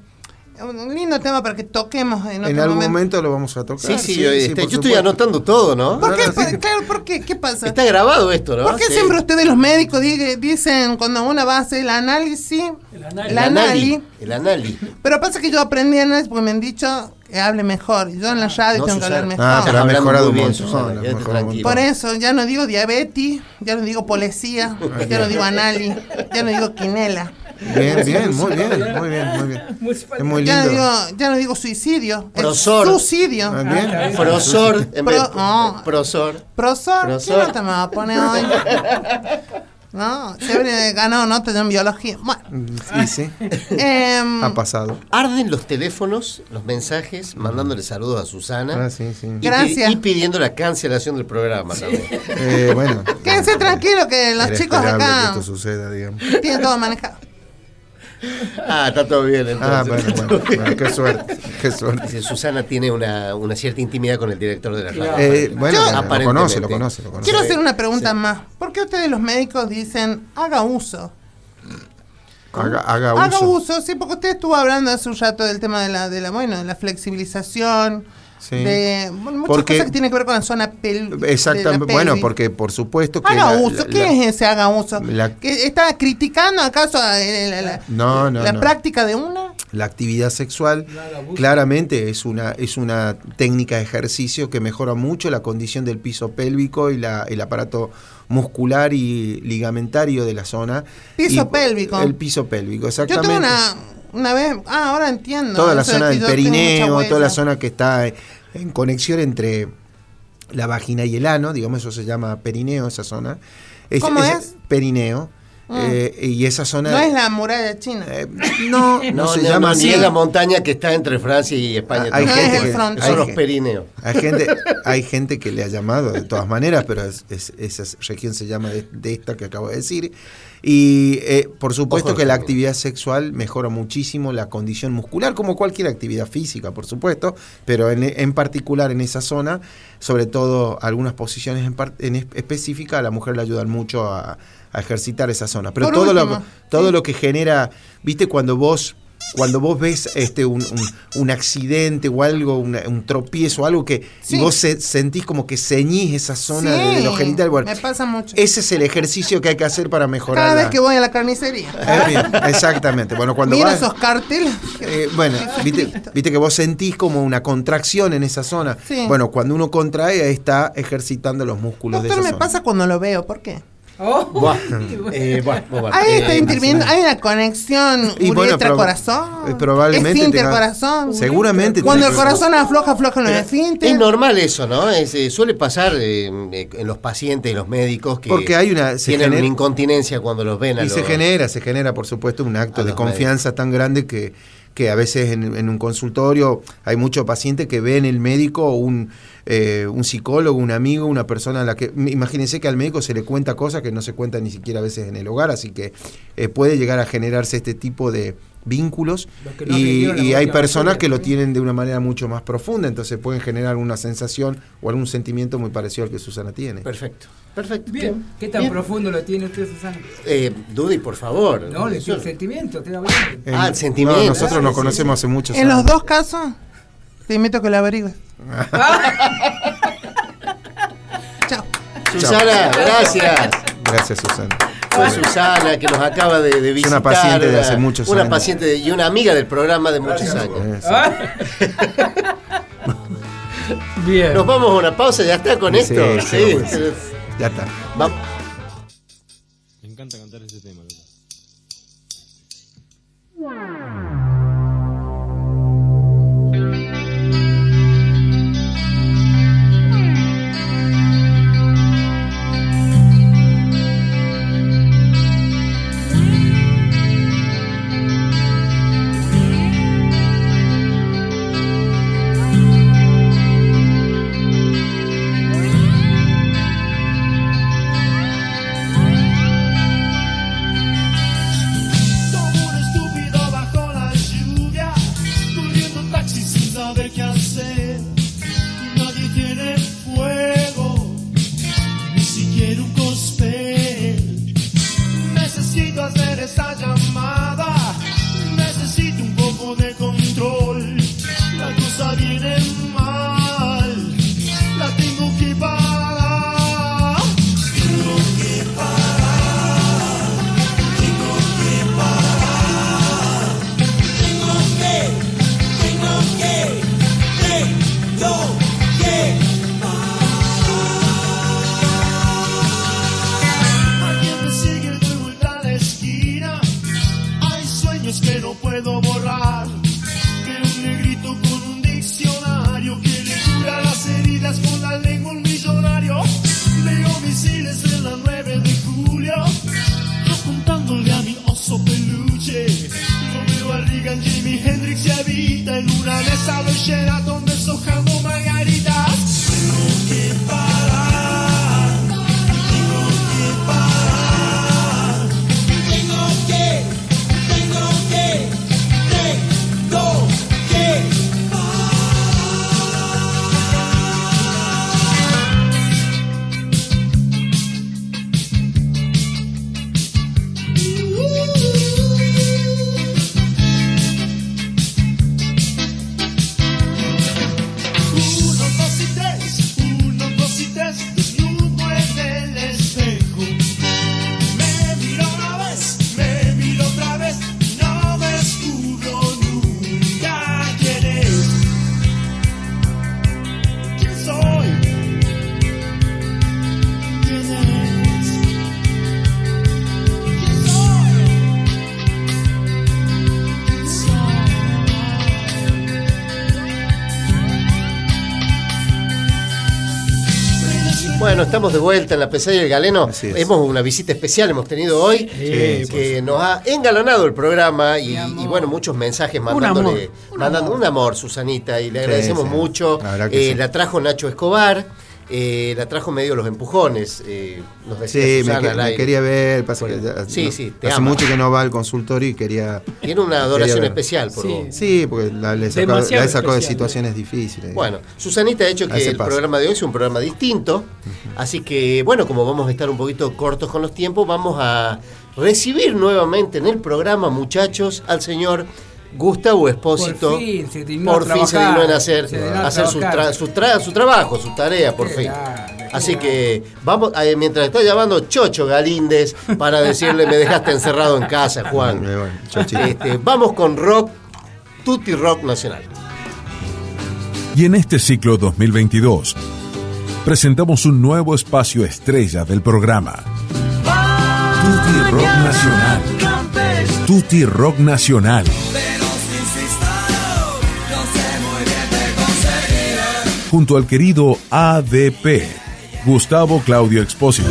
un lindo tema para que toquemos en otro En algún momento. momento lo vamos a tocar. Sí, sí, yo, este, yo estoy anotando todo, ¿no? ¿Por qué? Por- claro, ¿por qué? ¿Qué pasa? Está grabado esto, ¿no? ¿Por qué Sí. siempre ustedes los médicos dicen cuando uno va a hacer el análisis, El El análisis. anali. anali, El anali. pero pasa que yo aprendí análisis porque me han dicho que hable mejor. Yo en la radio No, tengo que hablar mejor. Ah, pero ha mejorado tranquila. Por eso ya no digo diabetes, ya no digo policía, ya no digo anali, ya no digo quinela, Bien, bien, muy bien, muy bien, muy bien. Es muy ya no lindo. digo, ya no digo suicidio, es Prosor. suicidio. Ah, bien. Prosor. En vez Pro- no. Prosor. Prosor, ¿qué Prosor. nota me va a poner hoy? No, se habría ganado nota en biología. Bueno, Sí, sí, em, ha pasado. Arden los teléfonos, los mensajes, mandándole saludos a Susana. Ah, sí, sí. Y, Gracias. y pidiendo la cancelación del programa también. Eh, bueno. quédense tranquilos que los Era chicos acá que esto suceda, digamos. tienen todo manejado. Ah, está todo bien entonces. Ah, bueno, bueno, bueno, qué suerte, qué suerte. Dice, Susana tiene una, una cierta intimidad con el director de la radio. Eh, bueno, Yo- lo conoce, lo conoce, lo conoce. Quiero hacer una pregunta más. ¿Por qué ustedes los médicos dicen haga uso? Haga, haga uso. Haga uso, sí, porque usted estuvo hablando hace un rato del tema de la, de la, bueno, de la flexibilización, Sí. de bueno, muchas Porque- cosas que tienen que ver con la zona pel de Exactamente. la Bueno, porque por supuesto que. Haga la- uso, la- ¿qué la- es ese haga uso? la- ¿Que ¿Está criticando acaso a, eh, la, la- No, no, la no. práctica de una? La actividad sexual claramente es una, es una técnica de ejercicio que mejora mucho la condición del piso pélvico y la, el aparato muscular y ligamentario de la zona. Piso Y- pélvico. El piso pélvico, Yo exactamente. tengo una, una vez, ah, ahora entiendo. toda la zona del perineo, toda la zona que está en conexión entre la vagina y el ano, digamos, eso se llama perineo, esa zona. ¿Cómo es? Perineo. Eh, y esa zona... No es la muralla china. eh, no, no, No, se no, llama no, así. ni es la montaña que está entre Francia y España. Hay tampoco. gente es el que-. Son hay los perineos. Hay gente, hay gente que le ha llamado de todas maneras, pero es- es- esa región se llama de, de esta que acabo de decir. Y eh, por supuesto Ojo, que la actividad sexual mejora muchísimo la condición muscular, como cualquier actividad física, por supuesto, pero en, en particular en esa zona, sobre todo algunas posiciones en, en específica, a la mujer le ayudan mucho a, a ejercitar esa zona. Pero Por todo, último, lo, todo sí. lo que genera, viste, cuando vos cuando vos ves este un, un- un accidente o algo, una- un tropiezo, algo que Sí. y vos se- sentís como que ceñís esa zona de, de Sí, los genitales, bueno, me pasa mucho. ese es el ejercicio que hay que hacer para mejorar. Cada vez que voy a la carnicería. Eh, bien, exactamente. Bueno, cuando Miro vas, esos carteles. eh, bueno, viste, viste que vos sentís como una contracción en esa zona. Sí. Bueno, cuando uno contrae, ahí está ejercitando los músculos Doctor, de me esa zona. pasa cuando lo veo. ¿Por qué? Oh, Buah, eh, buah, buah, buah. Ahí Eh, interviniendo. Hay una conexión Y bueno, proba- uretra-corazón. eh, probablemente Esfínter tenga- corazón. Seguramente Cuando el corazón afloja, afloja los esfínteres. Es normal eso, ¿no? Es, eh, suele pasar eh, en los pacientes y los médicos que Porque hay una- se tienen genera- una incontinencia cuando los ven a Y se genera, se genera, por supuesto, un acto de confianza tan grande que, que a veces en, en un consultorio hay muchos pacientes que ven el médico, un, eh, un psicólogo, un amigo, una persona a la que. Imagínense que al médico se le cuenta cosas que no se cuentan ni siquiera a veces en el hogar, así que eh, puede llegar a generarse este tipo de vínculos no y, la hay personas que lo tienen de una manera mucho más profunda, entonces pueden generar una sensación o algún sentimiento muy parecido al que Susana tiene. Perfecto, perfecto. bien. ¿Qué tan Bien. profundo lo tiene usted, Susana? Eh, Dudy, por favor. No, le el sentimiento, te Ah, el sentimiento. no, nosotros nos sí, conocemos hace muchos En años. los dos casos, te invito a que lo averigües. Chao. Susana, gracias. Gracias, Susana. Fue Susana que nos acaba de, de Es visitar. una paciente de hace muchos una años. paciente de- y una amiga del programa de muchos años. Sí. Bien. Nos vamos a una pausa, ya está con Sí, esto. sí, Sí, bueno, sí. Ya está. Va- Bueno, estamos de vuelta en la pesadilla del galeno. Hemos una visita especial hemos tenido hoy eh, que nos ha engalonado el programa y, y, bueno, muchos mensajes mandándole, amor, un mandando un amor, Susanita, y le agradecemos sí. mucho. La Eh, sí. La trajo Nacho Escobar. Eh, la trajo medio los empujones. eh, nos decía Sí, me, Susana que- al me quería ver. Pasa que ya- sí, no- sí, te hace ama. mucho que no va al consultorio y quería. Tiene una adoración especial por Sí. vos. Sí, porque la, le sacó, la de situaciones difíciles. Bueno, Susanita ha hecho que el programa de hoy es un programa distinto, así que bueno, como vamos a estar un poquito cortos con los tiempos, vamos a recibir nuevamente en el programa, muchachos, al señor Gustavo Espósito. Por fin se dignó Por a fin se dignó en hacer, se dignó a hacer su, trabajar. tra- su, tra- su trabajo, su tarea, por Qué fin. grande, Así grande. que vamos, eh, mientras está llamando Chocho Galíndez para decirle me dejaste encerrado en casa, Juan. Este, vamos con rock, Tutti Rock Nacional. Y en este ciclo 2022 presentamos un nuevo espacio estrella del programa. Tutti Rock Nacional. Tutti Rock Nacional. Junto al querido ADP, Gustavo Claudio Expósito.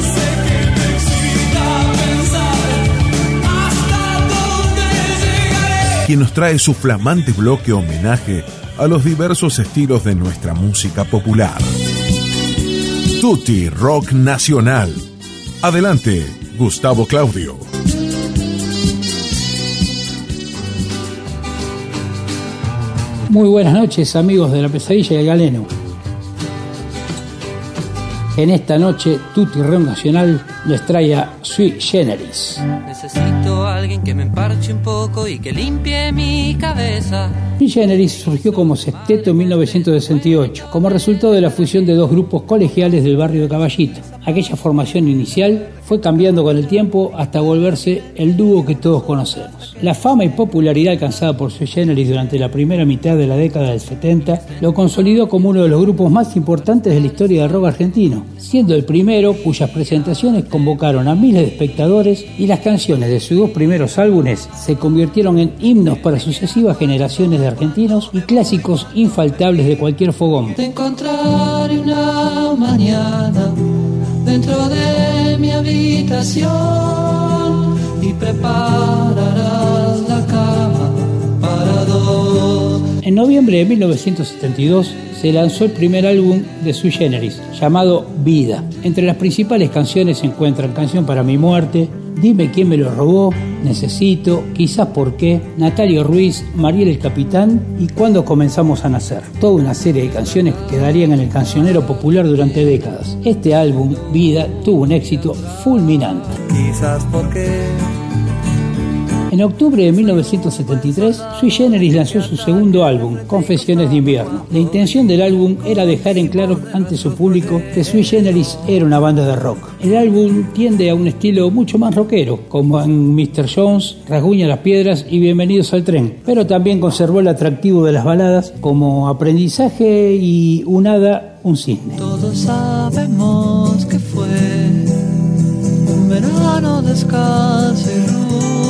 quien nos trae su flamante bloque homenaje a los diversos estilos de nuestra música popular. Tutti Rock Nacional. Adelante, Gustavo Claudio. Muy buenas noches amigos de la pesadilla del galeno. En esta noche Tutti Rock Nacional les trae a Sui Generis. Necesito a alguien que me emparche un poco y que limpie mi cabeza. Sui Generis surgió como sexteto en 1968, como resultado de la fusión de dos grupos colegiales del barrio de Caballito. Aquella formación inicial fue cambiando con el tiempo hasta volverse el dúo que todos conocemos. La fama y popularidad alcanzada por Sui Generis durante la primera mitad de la década del 70 lo consolidó como uno de los grupos más importantes de la historia del rock argentino, siendo el primero cuyas presentaciones convocaron a miles de espectadores y las canciones de sus dos primeros álbumes se convirtieron en himnos para sucesivas generaciones de argentinos y clásicos infaltables de cualquier fogón. Te encontraré una mañana dentro de mi habitación y prepararás la cama. En noviembre de 1972 se lanzó el primer álbum de Sui Generis, llamado Vida. Entre las principales canciones se encuentran Canción para mi muerte, Dime quién me lo robó, Necesito, Quizás por qué, Natalio Ruiz, Mariel el Capitán y Cuando comenzamos a nacer. Toda una serie de canciones que quedarían en el cancionero popular durante décadas. Este álbum, Vida, tuvo un éxito fulminante. Quizás porque En octubre de 1973, Sui Generis lanzó su segundo álbum, Confesiones de Invierno. La intención del álbum era dejar en claro ante su público que Sui Generis era una banda de rock. El álbum tiende a un estilo mucho más rockero, como en Mr. Jones, Rasguña las Piedras y Bienvenidos al Tren, pero también conservó el atractivo de las baladas como Aprendizaje y Un hada, un cisne. todos sabemos que fue un verano descalzo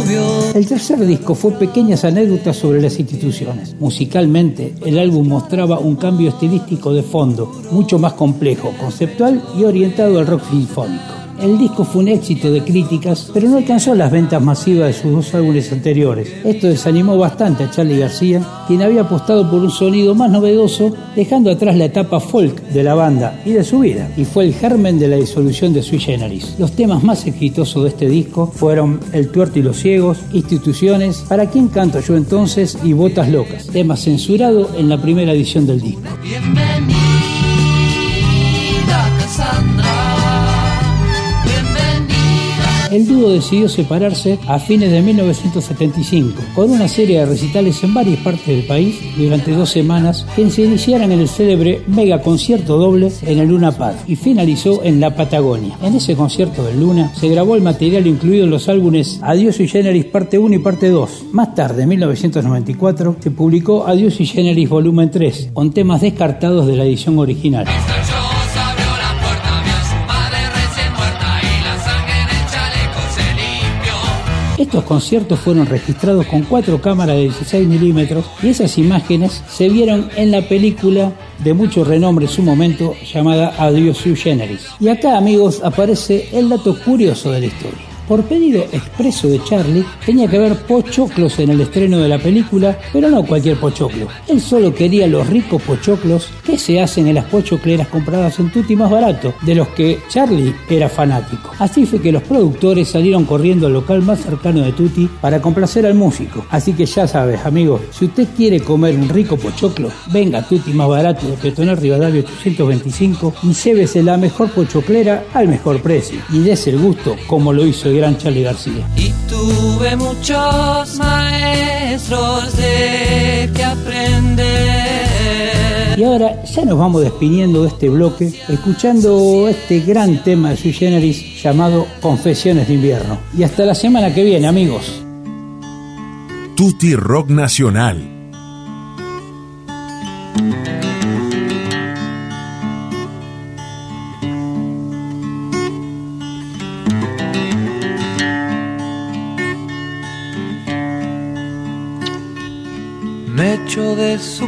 El tercer disco fue Pequeñas anécdotas sobre las instituciones. Musicalmente, el álbum mostraba un cambio estilístico de fondo, mucho más complejo, conceptual y orientado al rock sinfónico. El disco fue un éxito de críticas, pero no alcanzó las ventas masivas de sus dos álbumes anteriores. Esto desanimó bastante a Charlie García, quien había apostado por un sonido más novedoso, dejando atrás la etapa folk de la banda y de su vida, y fue el germen de la disolución de Sui Generis. Los temas más exitosos de este disco fueron El tuerto y los ciegos, Instituciones, Para quién canto yo entonces y Botas locas, tema censurado en la primera edición del disco. Bienvenida El dúo decidió separarse a fines de 1975, con una serie de recitales en varias partes del país durante dos semanas que se iniciaran en el célebre mega concierto doble en el Luna Park y finalizó en la Patagonia. En ese concierto del Luna se grabó el material incluido en los álbumes Adiós y Generis parte 1 y parte 2. Más tarde, en 1994, se publicó Adiós y Generis volumen 3, con temas descartados de la edición original. Estos conciertos fueron registrados con cuatro cámaras de 16 milímetros y esas imágenes se vieron en la película de mucho renombre en su momento llamada Adios Sui Generis. Y acá, amigos, aparece el dato curioso de la historia. Por pedido expreso de Charlie, tenía que haber pochoclos en el estreno de la película, pero no cualquier pochoclo. Él solo quería los ricos pochoclos que se hacen en las pochocleras compradas en Tutti más barato, de los que Charlie era fanático. Así fue que los productores salieron corriendo al local más cercano de Tutti para complacer al músico. Así que ya sabes, amigo, si usted quiere comer un rico pochoclo, venga a Tutti más barato de Peatonal Rivadavia 825 y llévese la mejor pochoclera al mejor precio. Y des el gusto como lo hizo gran Charlie García. Y tuve muchos maestros de que aprender. Y ahora ya nos vamos despidiendo de este bloque, escuchando este gran tema de Sui Generis llamado Confesiones de Invierno. Y hasta la semana que viene, amigos. Tutti Rock Nacional.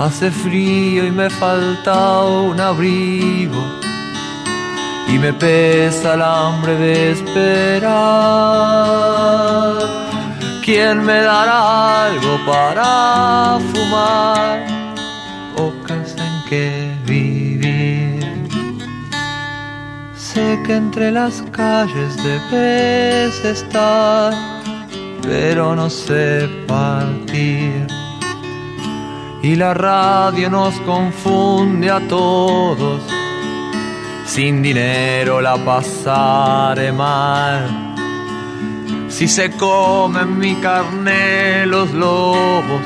Hace frío y me falta un abrigo y me pesa el hambre de esperar. ¿Quién me dará algo para fumar o casa en que vivir? Sé que entre las calles debes estar, pero no sé partir y la radio nos confunde a todos. Sin dinero la pasaré mal. Si se comen mi carne los lobos,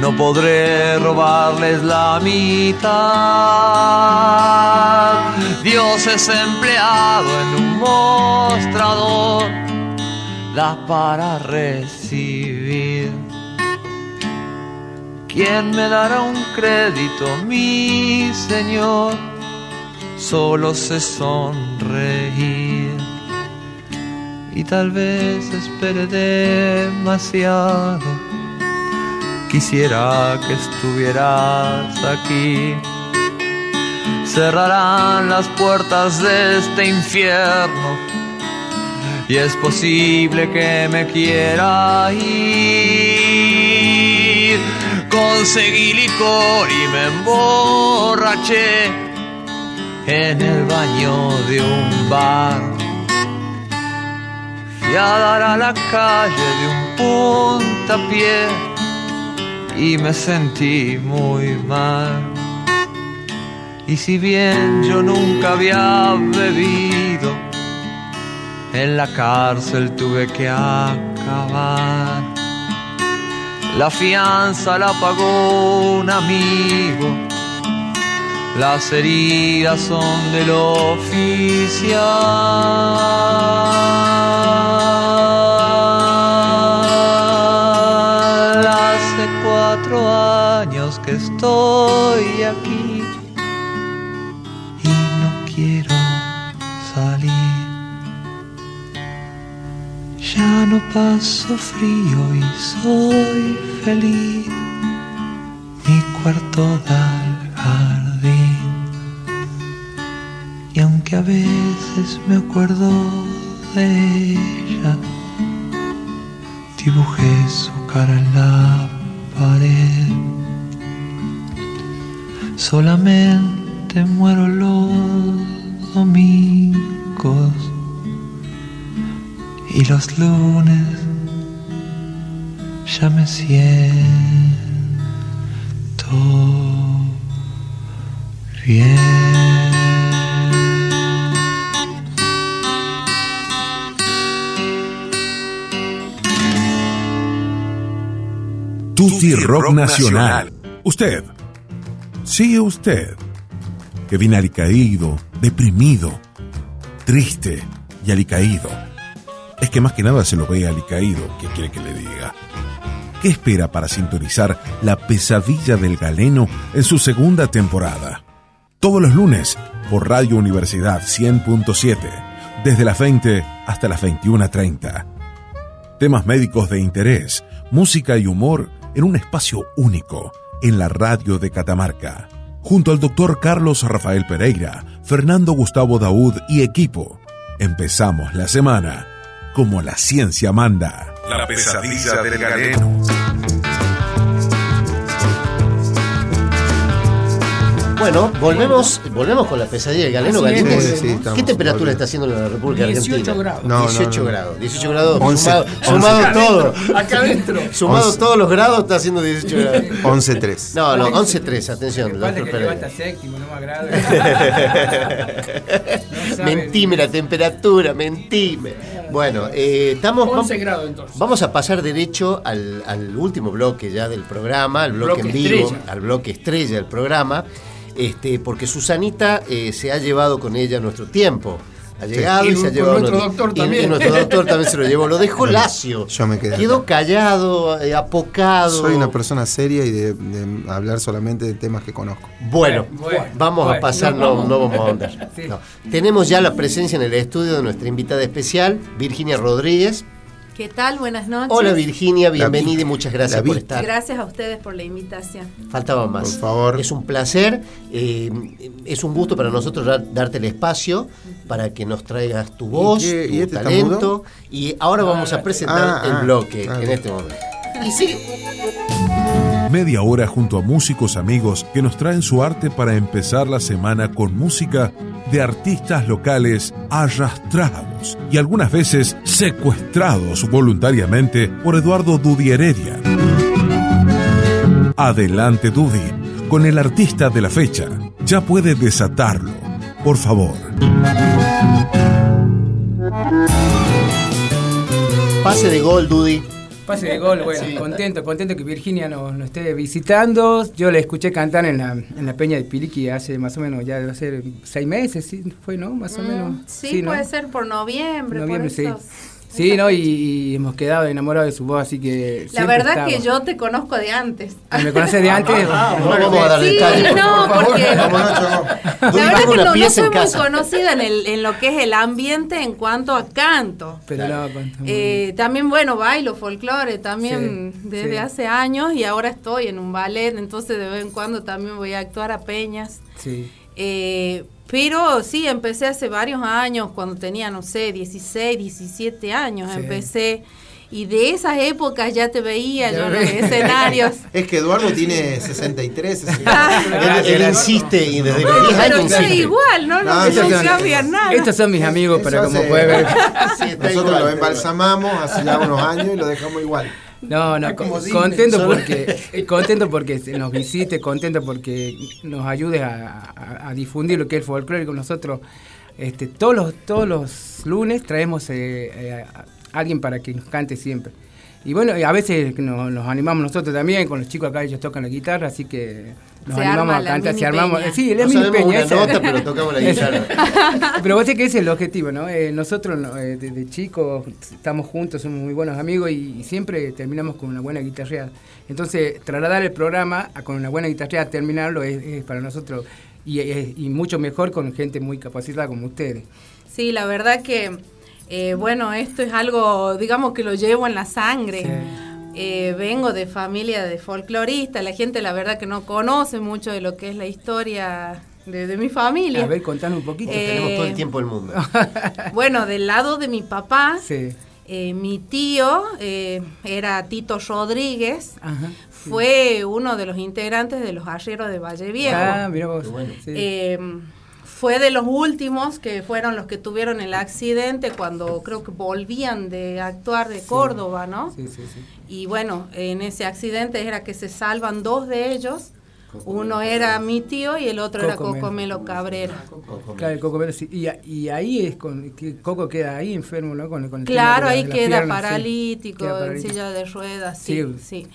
no podré robarles la mitad. Dios es empleado en un mostrador, da para recibir. ¿Quién me dará un crédito, mi Señor? Solo sé sonreír. Y tal vez espere demasiado. Quisiera que estuvieras aquí. Cerrarán las puertas de este infierno. Y es posible que me quiera ir conseguí licor y me emborraché en el baño de un bar. Fui a dar a la calle de un puntapié y me sentí muy mal. Y si bien yo nunca había bebido, en la cárcel tuve que acabar. La fianza la pagó un amigo. Las heridas son del oficial. Hace cuatro años que estoy aquí No paso frío y soy feliz. Mi cuarto da al jardín. Y aunque a veces me acuerdo de ella, dibujé su cara en la pared. Solamente muero los domingos y los lunes ya me siento bien. Tutti Rock Nacional. Usted, sí usted, que viene alicaído, deprimido, triste y alicaído. Es que más que nada se lo ve alicaído, ¿qué quiere que le diga? ¿Qué espera para sintonizar La pesadilla del galeno en su segunda temporada? Todos los lunes por Radio Universidad 100.7, desde las 20 hasta las 21.30. Temas médicos de interés, música y humor en un espacio único en la radio de Catamarca. Junto al doctor Carlos Rafael Pereira, Fernando Gustavo Daud y equipo, empezamos la semana como la ciencia manda. La pesadilla del galeno. Bueno, volvemos, volvemos con la pesadilla del galeno. Así Galeno. es. Sí, estamos ¿Qué temperatura volviendo. está haciendo en la República 18 Argentina? grados. No, no, 18 no. grados. 18 grados. 11, sumado 11. sumado Acá todo. adentro, Acá adentro. Sumado Once. todos los grados está haciendo 18 grados. 11.3. No, no, 11.3, atención. Doctor que Pereira. levanta séptimo, no sabe. mentime la temperatura, mentime. Bueno, eh, estamos. 11 grados entonces. Vamos a pasar derecho al, al último bloque ya del programa, al bloque, Bloque en vivo, estrella. al bloque estrella del programa, este, porque Susanita eh, se ha llevado con ella nuestro tiempo. Ha llegado Y y, se ha llevado nuestro nuestro- doctor y- también. Y, nuestro doctor también se lo llevó. Lo dejó lacio. Yo me quedé. Quedó callado, eh, apocado. Soy una persona seria y de, de hablar solamente de temas que conozco. Bueno, Bueno, vamos a pasar, nos no, vamos. no vamos a ahondar. Sí. No. Tenemos ya la presencia en el estudio de nuestra invitada especial, Virginia Rodríguez. ¿Qué tal? Buenas noches. Hola Virginia, vi. bienvenida y muchas gracias por estar. Gracias a ustedes por la invitación. Faltaba más. Por favor. Es un placer, eh, es un gusto para nosotros dar- darte el espacio para que nos traigas tu voz, qué? tu ¿Y este talento. Y ahora vamos a presentar Ah, el ah, bloque ah. en este momento. Y sí, Media hora junto a músicos amigos que nos traen su arte para empezar la semana con música de artistas locales arrastrados y algunas veces secuestrados voluntariamente por Eduardo Dudi Heredia. Adelante Dudi, con el artista de la fecha. Ya puede desatarlo, por favor. pase de gol, Dudy. Pase de gol, bueno, Sí. contento, contento que Virginia nos, nos esté visitando. Yo la escuché cantar en la, en la Peña de Piliqui hace más o menos, ya debe ser seis meses, ¿sí? ¿Fue, no? Más o menos. Mm, Sí, ¿no? puede ser por noviembre. Noviembre, por sí. Sí, ¿no? Y, y hemos quedado enamorados de su voz, así que. La verdad que estamos. yo te conozco de antes. Ah, ¿Me conoces de antes? No vamos a dar Sí, detalles. por no, favor. porque-. La verdad que no, soy muy conocida en, el, en lo que es el ambiente en cuanto a canto. Pero no. Eh, también, bueno, bailo folclore también Sí, desde sí. hace años y ahora estoy en un ballet, entonces de vez en cuando también voy a actuar a peñas. Sí. Eh, pero sí, empecé hace varios años, cuando tenía, no sé, 16, 17 años, Sí. empecé. Y de esas épocas ya te veía Ya yo en los escenarios. Es que Eduardo tiene 63, 63. Él, él insiste y desde los 10 Pero años soy insiste. igual, no, no, No, no estos son- cambia nada. Estos son mis amigos, pero como puede ver. Nosotros igual. lo embalsamamos hace ya unos años y lo dejamos igual. No, no, con- Disney, contento solo- porque eh, contento porque nos visite, contento porque nos ayudes a, a- a difundir lo que es el folclore con nosotros. Este, todos los todos los lunes traemos eh, eh, a alguien para que nos cante siempre. Y bueno, a veces nos, nos animamos nosotros también, con los chicos acá ellos tocan la guitarra, así que nos Se animamos arma a la cantar, si armamos, peña. sí, el No mini peña, una nota, pero tocamos la guitarra. Pero vos sé que ese es el objetivo, ¿no? Eh, nosotros no, eh, desde chicos estamos juntos, somos muy buenos amigos y, y siempre terminamos con una buena guitarreada. Entonces, trasladar el programa a con una buena guitarreada, terminarlo es, es para nosotros y, es- y mucho mejor con gente muy capacitada como ustedes. Sí, la verdad que, eh, bueno, esto es algo, digamos que lo llevo en la sangre. Eh, vengo de familia de folcloristas, la gente la verdad que no conoce mucho de lo que es la historia de, de mi familia. A ver, contanos un poquito. Eh, Tenemos todo el tiempo del mundo. Bueno, del lado de mi papá, Sí. eh, mi tío eh, era Tito Rodríguez, Ajá. fue uno de los integrantes de los arrieros de Valle Viejo. Ah, mira vos. sí. Eh, fue de los últimos que fueron los que tuvieron el accidente cuando creo que volvían de actuar de Córdoba, ¿no? Sí, sí, sí. Y bueno, en ese accidente era que se salvan dos de ellos. Uno era mi tío y el otro era Coco Melo. Coco Melo Cabrera. Claro, el Coco Melo, sí. Y, y ahí es con Coco queda ahí enfermo, ¿no? Con, con el tema Claro, ahí queda paralítico, Queda en silla de ruedas, sí, Sí. sí.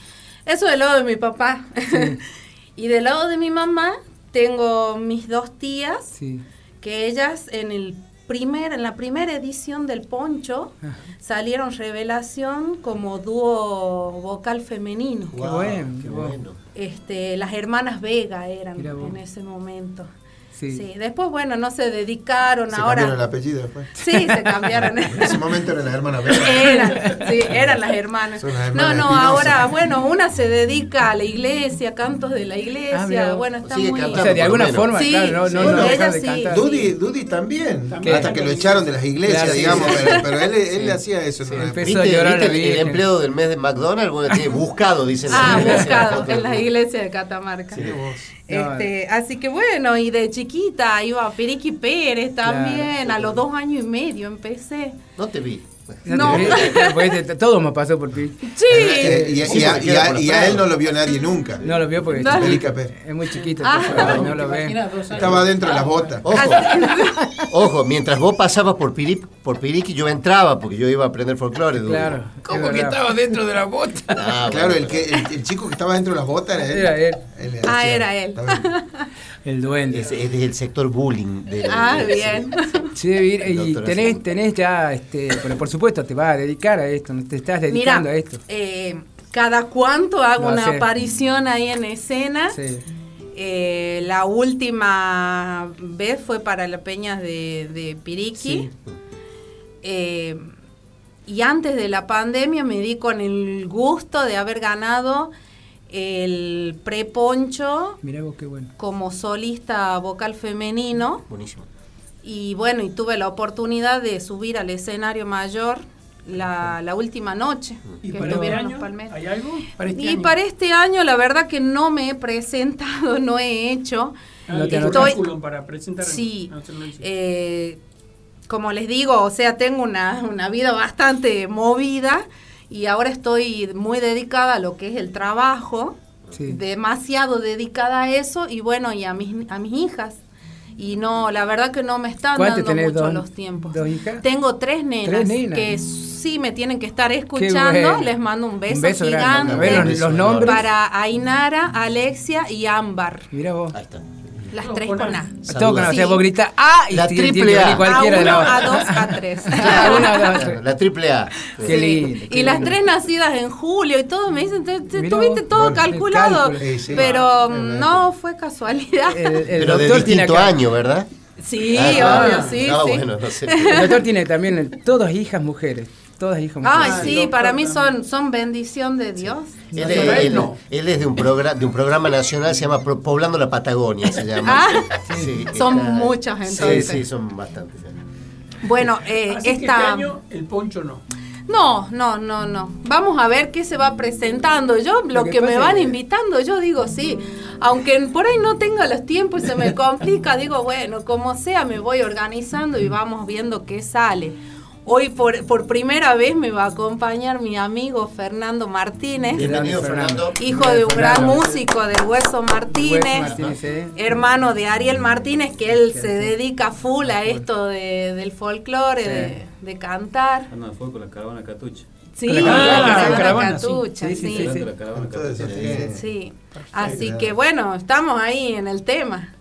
Eso del lado de mi papá. y del lado de mi mamá, tengo mis dos tías, Sí. que ellas en el primer, en la primera edición del Poncho salieron revelación como dúo vocal femenino. Qué bueno, qué bueno. Este, las hermanas Vega eran en ese momento. Sí. Sí. Después, bueno, no se dedicaron Se ahora. cambiaron el apellido después. Sí, se cambiaron. En ese momento eran las hermanas. Eran, sí, eran las hermanas. Las No, hermanas no, Espinosa. ahora, bueno, una se dedica a la iglesia, cantos de la Ah, iglesia, vos. bueno, está Sigue muy... cantando, O sea, de alguna menos. forma, Sí, claro, no, sí, no, bueno, no ella de sí. Dudy, Dudy también. ¿Qué? Hasta que lo echaron de las iglesias, Claro, digamos, sí. pero, pero él, él le hacía eso. una empezó época. a ¿Viste, llorar viste el, el empleado del mes de McDonald's? Bueno, tiene buscado, dicen. Ah, las iglesias, buscado en la iglesia de Catamarca. Sí. Este, así que bueno, y de chiquita iba a Periqui Pérez también, a los dos años y medio empecé. No te vi. No. Pues, todo me pasó por ti. Sí. Eh, y, y- Sí, y a, y y él no lo vio nadie nunca. No lo vio porque No. Es muy chiquito, Ah. no lo ve. Estaba dentro de las botas. Ojo, ojo, mientras vos pasabas por, Piri, por Piriqui, yo entraba porque yo iba a aprender folclore. Claro. ¿Cómo es que verdad. estaba dentro de la bota? Ah, Claro, bueno. el, que, el, el chico que estaba dentro de las botas era él. Era él, Él Ah, era él. el duende. Es, es del sector bullying. Del, Ah, del- bien. Sí, y, tenés, tenés ya, este, pero por supuesto te vas a dedicar a esto, no te estás Mira, dedicando a esto. eh, cada cuánto hago una aparición ahí en escena. Sí. Eh, la última vez fue para la Peña de, de Piriqui. Sí. Eh, y antes de la pandemia me di con el gusto de haber ganado el preponcho bueno. como solista vocal femenino. Buenísimo. Y bueno, y tuve la oportunidad de subir al escenario mayor la, la última noche. ¿Y que para este año? ¿Hay algo? Para este y año. para este año la verdad que no me he presentado, no he hecho. Ah, No te ¿el anotas. currículum para presentar. Sí. No. Eh, como les digo, o sea, tengo una, una vida bastante movida y ahora estoy muy dedicada a lo que es el trabajo, Sí. demasiado dedicada a eso y bueno, y a mis, a mis hijas. Y no, la verdad que no me están ¿Cuántas dando tenés? mucho ¿Dos- los tiempos. dos hijas? Tengo tres nenas, Tres nenas. que sí me tienen que estar escuchando. bueno. Les mando un beso, Un beso grande. gigante A ver los, los nombres. para Ainara, Alexia y Ámbar. Mira vos. Ahí está. Las Todos tres con con A. A. Todo con o sea, vos gritas ¡Ah! Y La tiene triple A. cualquiera a de uno, las a dos, a tres. A una, a dos, a Claro, tres. la triple A. Qué Sí. lindo, qué y las lindo. tres nacidas en julio y todo me dicen, "Te- te- Mirá tuviste todo bueno, calculado, cálculo. Sí, sí. pero Ah, mm, no fue casualidad. El, el Pero de doctor tiene distinto acá- año, ¿verdad? sí, Ah, obvio, ah, sí, ah, sí. bueno, no sé. El doctor tiene también todas hijas mujeres. Todas. Ay, sí, para mí son, son bendición de Dios. Él, No, es- no, él- no. él es de un, programa de un programa nacional, se llama Poblando la Patagonia, se llama. Ah, Sí, son está- muchas, Sí, entonces. sí, son bastantes. Bueno, eh, Así que este esta... año el poncho no. No, no, no, no. Vamos a ver qué se va presentando. Yo, lo, Lo que que, me van es- invitando, yo digo sí. Aunque por ahí no tenga los tiempos y se me complica, digo, bueno, como sea, me voy organizando y vamos viendo qué sale. Hoy por, por primera vez me va a acompañar mi amigo Fernando Martínez, Bienvenido, Fernando. hijo de un gran músico del Hueso Martínez, Hueso Martínez, ¿eh? hermano de Ariel Martínez, que él se dedica full a esto de- del folclore, Sí. de, de cantar. Anda, fue con la caravana Catuche. Sí, la caravana, caravana, sí. Catucha, Sí, de sí. Sí. Así que bueno, estamos ahí en el tema.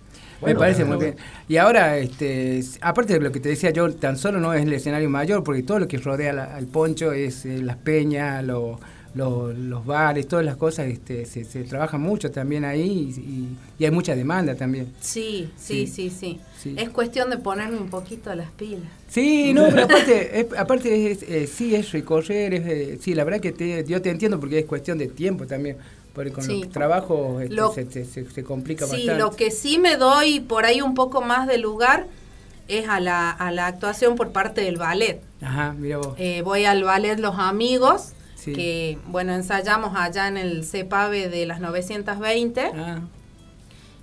Me parece muy bien. Y ahora, este, aparte de lo que te decía yo, tan solo no es el escenario mayor, porque todo lo que rodea la- al poncho es eh, las peñas, lo- lo- los bares, todas las cosas, este, se, se trabaja mucho también ahí y, y- y hay mucha demanda también. Sí, sí, sí, sí, Sí. Es cuestión de ponerme un poquito las pilas. Sí, no, pero aparte, es, aparte es, eh, sí es recorrer, es, eh, sí, la verdad que te- yo te entiendo porque es cuestión de tiempo también, porque con Sí. los trabajos este, Lo- se, se- se- se complica Sí, bastante. lo que sí me doy por ahí un poco más de lugar es a la, a la actuación por parte del ballet. Ajá, mira vos. Eh, voy al ballet Los Amigos, Sí. que bueno, ensayamos allá en el CEPAVE de las 920. Ah,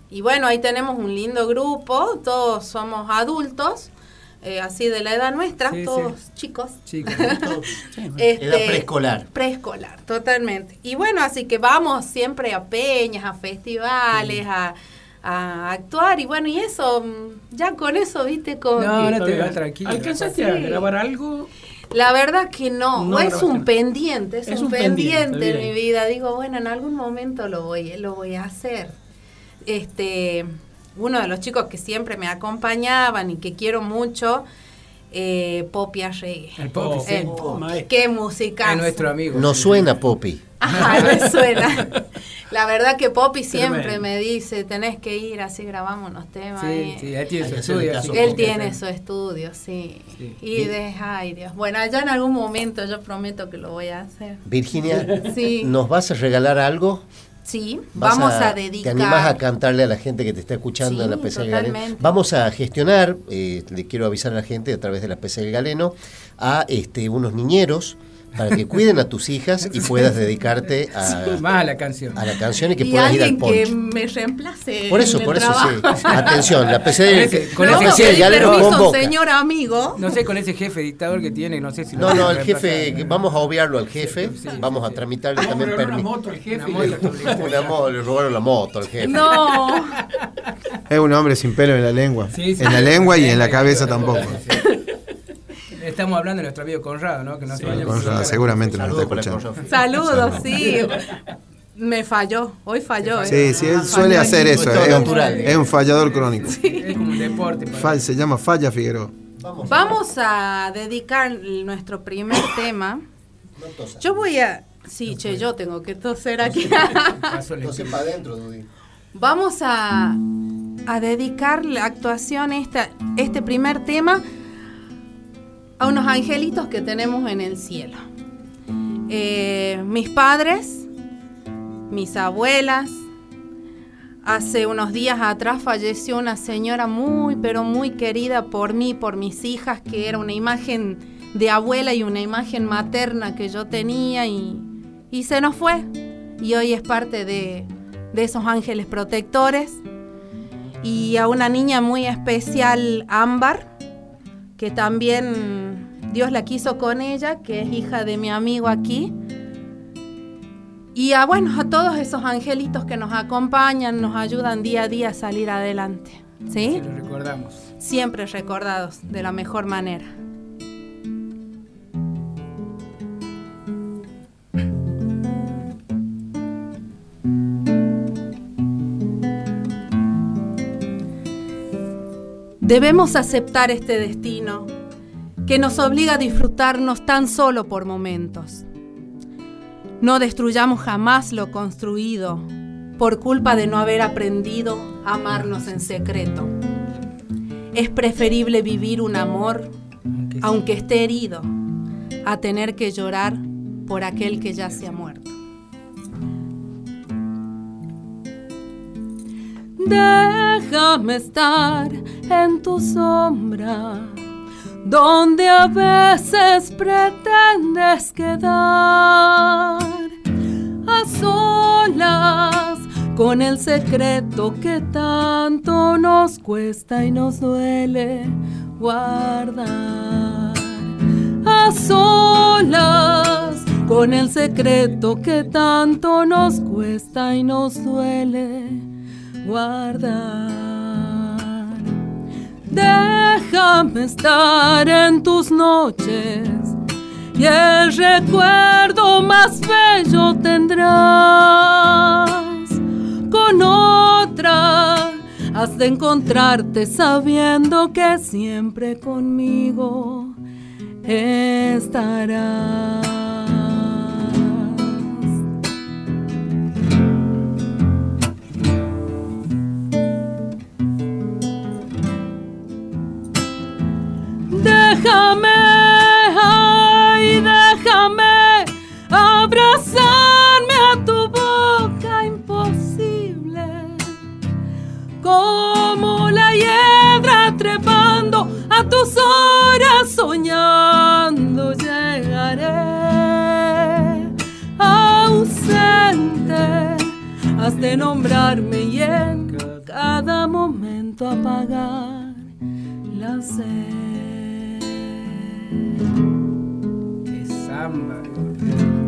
Y bueno, ahí tenemos un lindo grupo, todos somos adultos, eh, así de la edad nuestra, Sí, todos sí. chicos. chicos. Este, Edad preescolar. Preescolar, totalmente. Y bueno, así que vamos siempre a peñas, a festivales, a, a actuar. Y bueno, y eso, mm, ya con eso, viste, como No, no te vas tranquilo. ¿Alcanzaste a grabar algo? La verdad que no, No es un pendiente, es, Es un, un pendiente, pendiente en mi vida. Digo, bueno, en algún momento lo voy, lo voy a hacer. Este, uno de los chicos que siempre me acompañaban y que quiero mucho, eh, Poppy Arregui. El Poppy, sí. El Poppy. Qué musical. Es nuestro amigo. No suena Poppy. Ajá, me suena. La verdad que Poppy siempre Tremendo. me dice, tenés que ir, así grabamos unos temas. Sí, y- sí, él tiene su estudio. caso Él tiene su estudio, sí. Sí. Y de, ay Dios. Bueno, allá en algún momento yo prometo que lo voy a hacer. Virginia, Sí. ¿nos vas a regalar algo? Sí, vamos a, dedicar. ¿Te animás a cantarle a la gente que te está escuchando Sí, en la PC del Galeno? Vamos a gestionar, eh, le quiero avisar a la gente a través de la PC del Galeno, a este, unos niñeros para que cuiden a tus hijas y puedas dedicarte a, Más a la canción. a la canción y que y puedas ir al alguien que poncho. me reemplace. Por eso, en el por eso sí. Atención, la PC del, Con No, ese Galeno permiso, señor amigo. No sé, con ese jefe dictador que tiene, no sé si lo No, no, el jefe, que vamos a obviarlo al jefe, vamos a tramitarle también Hombre, una permiso. moto al jefe. Una moto. Una moto, le robaron la moto al jefe. No. Es un hombre sin pelo en la lengua. Sí, sí. En la lengua y en la cabeza tampoco. Estamos hablando de nuestro amigo Conrado, ¿no? Que no se a Conrado, seguramente nos está escuchando. Saludos, sí. Me falló, hoy falló. ¿eh? Sí, sí, él Ah, suele hacer eso. Es un, es fallador crónico. Es como un deporte. Fal- se llama Falla Figueroa. Vamos a dedicar nuestro primer tema. Yo voy a. Sí, che, yo tengo que toser aquí. Para adentro, Dudy. Vamos a, a dedicar la actuación, esta, este primer tema, a unos angelitos que tenemos en el cielo. Eh, mis padres, mis abuelas. Hace unos días atrás falleció una señora muy, pero muy querida por mí, por mis hijas, que era una imagen de abuela y una imagen materna que yo tenía y, y se nos fue. Y hoy es parte de, de esos ángeles protectores. Y a una niña muy especial, Ámbar, que también Dios la quiso con ella, que es hija de mi amigo aquí. Y a, bueno, a todos esos angelitos que nos acompañan, nos ayudan día a día a salir adelante. ¿Sí? Lo recordamos. Siempre recordados de la mejor manera. Debemos aceptar este destino que nos obliga a disfrutarnos tan solo por momentos. No destruyamos jamás lo construido por culpa de no haber aprendido a amarnos en secreto. Es preferible vivir un amor, aunque esté herido, a tener que llorar por aquel que ya se ha muerto. Déjame estar en tu sombra, donde a veces pretendes quedar a solas con el secreto que tanto nos cuesta y nos duele guardar. A solas con el secreto que tanto nos cuesta y nos duele guardar. Déjame estar en tus noches y el recuerdo más bello tendrás. Con otra has de encontrarte sabiendo que siempre conmigo estarás. Déjame, ay, déjame abrazarme a tu boca imposible, como la hiedra trepando a tus horas soñando llegaré ausente, has de nombrarme y en cada momento apagar la sed.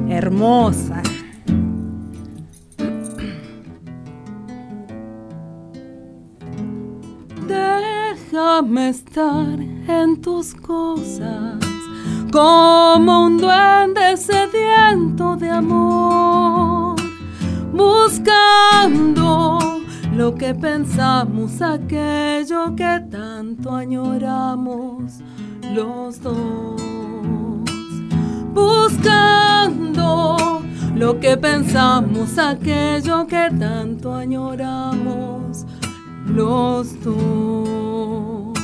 Hermosa. Déjame estar en tus cosas como un duende sediento de amor, buscando lo que pensamos, aquello que tanto añoramos los dos. Buscando lo que pensamos, aquello que tanto añoramos los dos.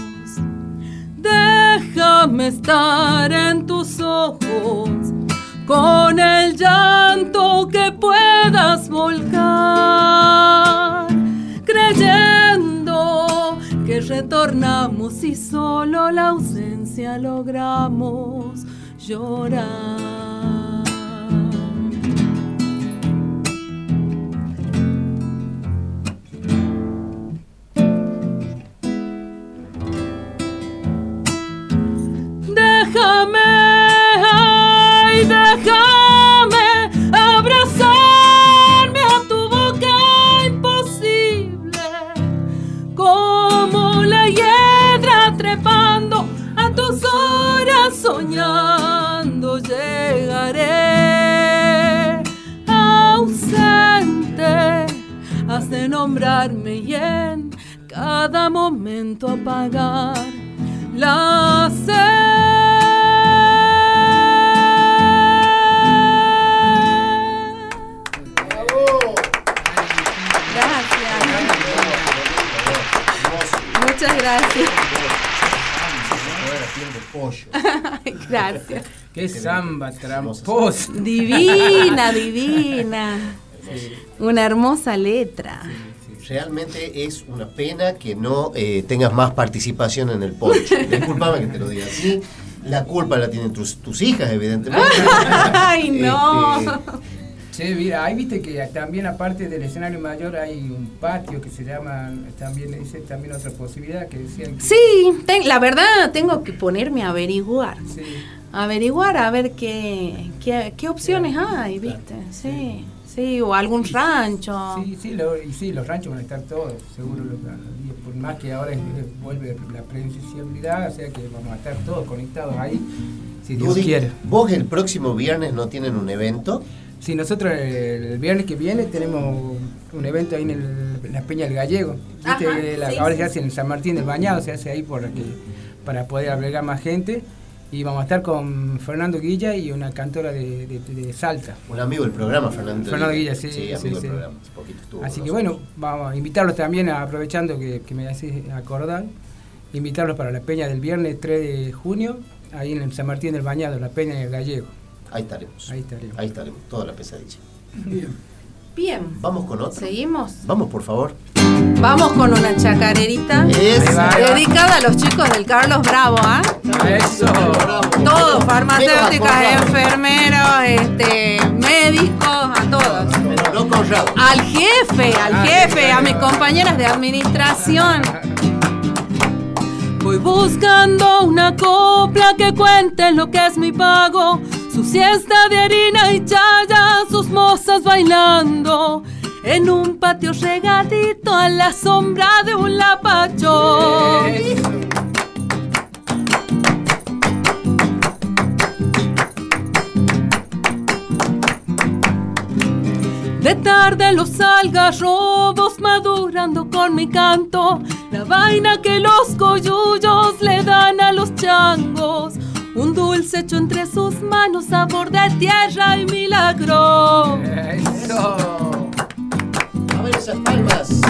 Déjame estar en tus ojos con el llanto que puedas volcar, creyendo que retornamos y solo la ausencia logramos llorar. Déjame, ay, déjame de nombrarme y en cada momento apagar la Gracias. Muchas gracias. Gracias. Qué samba tramposa. Divina, divina. Una hermosa letra. Realmente es una pena que no eh, tengas más participación en el poncho. Disculpame que te lo diga así. La culpa la tienen tus, tus hijas, evidentemente. Ay, no. Este, Che, mira, ahí viste que también aparte del escenario mayor hay un patio que se llama, también dice también otra posibilidad que decían que... Sí, ten- la verdad tengo que ponerme a averiguar. Averiguar a ver qué, qué, qué opciones hay, ¿viste? Sí, sí, o algún rancho. Sí, sí, lo- y sí, los ranchos van a estar todos, seguro, los- y por más que ahora es- vuelve la presencialidad, o sea que vamos a estar todos conectados ahí, si Dios Dudy, quiere. ¿Vos el próximo viernes no tienen un evento? Sí, nosotros el, el viernes que viene tenemos un evento ahí en, el- en la Peña del Gallego. ¿Viste? Ajá, la- sí, ahora sí, se hace en San Martín del Bañado, se hace ahí por que, para poder albergar más gente. Y vamos a estar con Fernando Guilla y una cantora de, de- de Salta. Un amigo del programa, Fernando. Fernando Guilla, sí. Sí, sí, amigo sí. del programa. hace poquito estuvo Así que bueno, vamos a invitarlos también, a- aprovechando que, que me haces acordar, invitarlos para la Peña del viernes 3 de junio, ahí en San Martín del Bañado, la Peña del Gallego. Ahí estaremos. Ahí estaremos. Ahí estaremos, toda la pesadilla. Bien. Vamos con otro. ¿Seguimos? Vamos, por favor. Vamos con una chacarerita dedicada a los chicos del Carlos Bravo, ¿ah? Eso. Todos, farmacéuticas, enfermeros, este, médicos, a todos. Al jefe, al Ah, jefe, a mis compañeras de administración. Voy buscando una copla que cuente lo que es mi pago. Su siesta de harina y chaya, sus mozas bailando. En un patio regadito a la sombra de un lapacho. De tarde los algarrobos madurando con mi canto, la vaina que los coyullos le dan a los changos, un dulce hecho entre sus manos, sabor de tierra y milagro. Eso. Esas.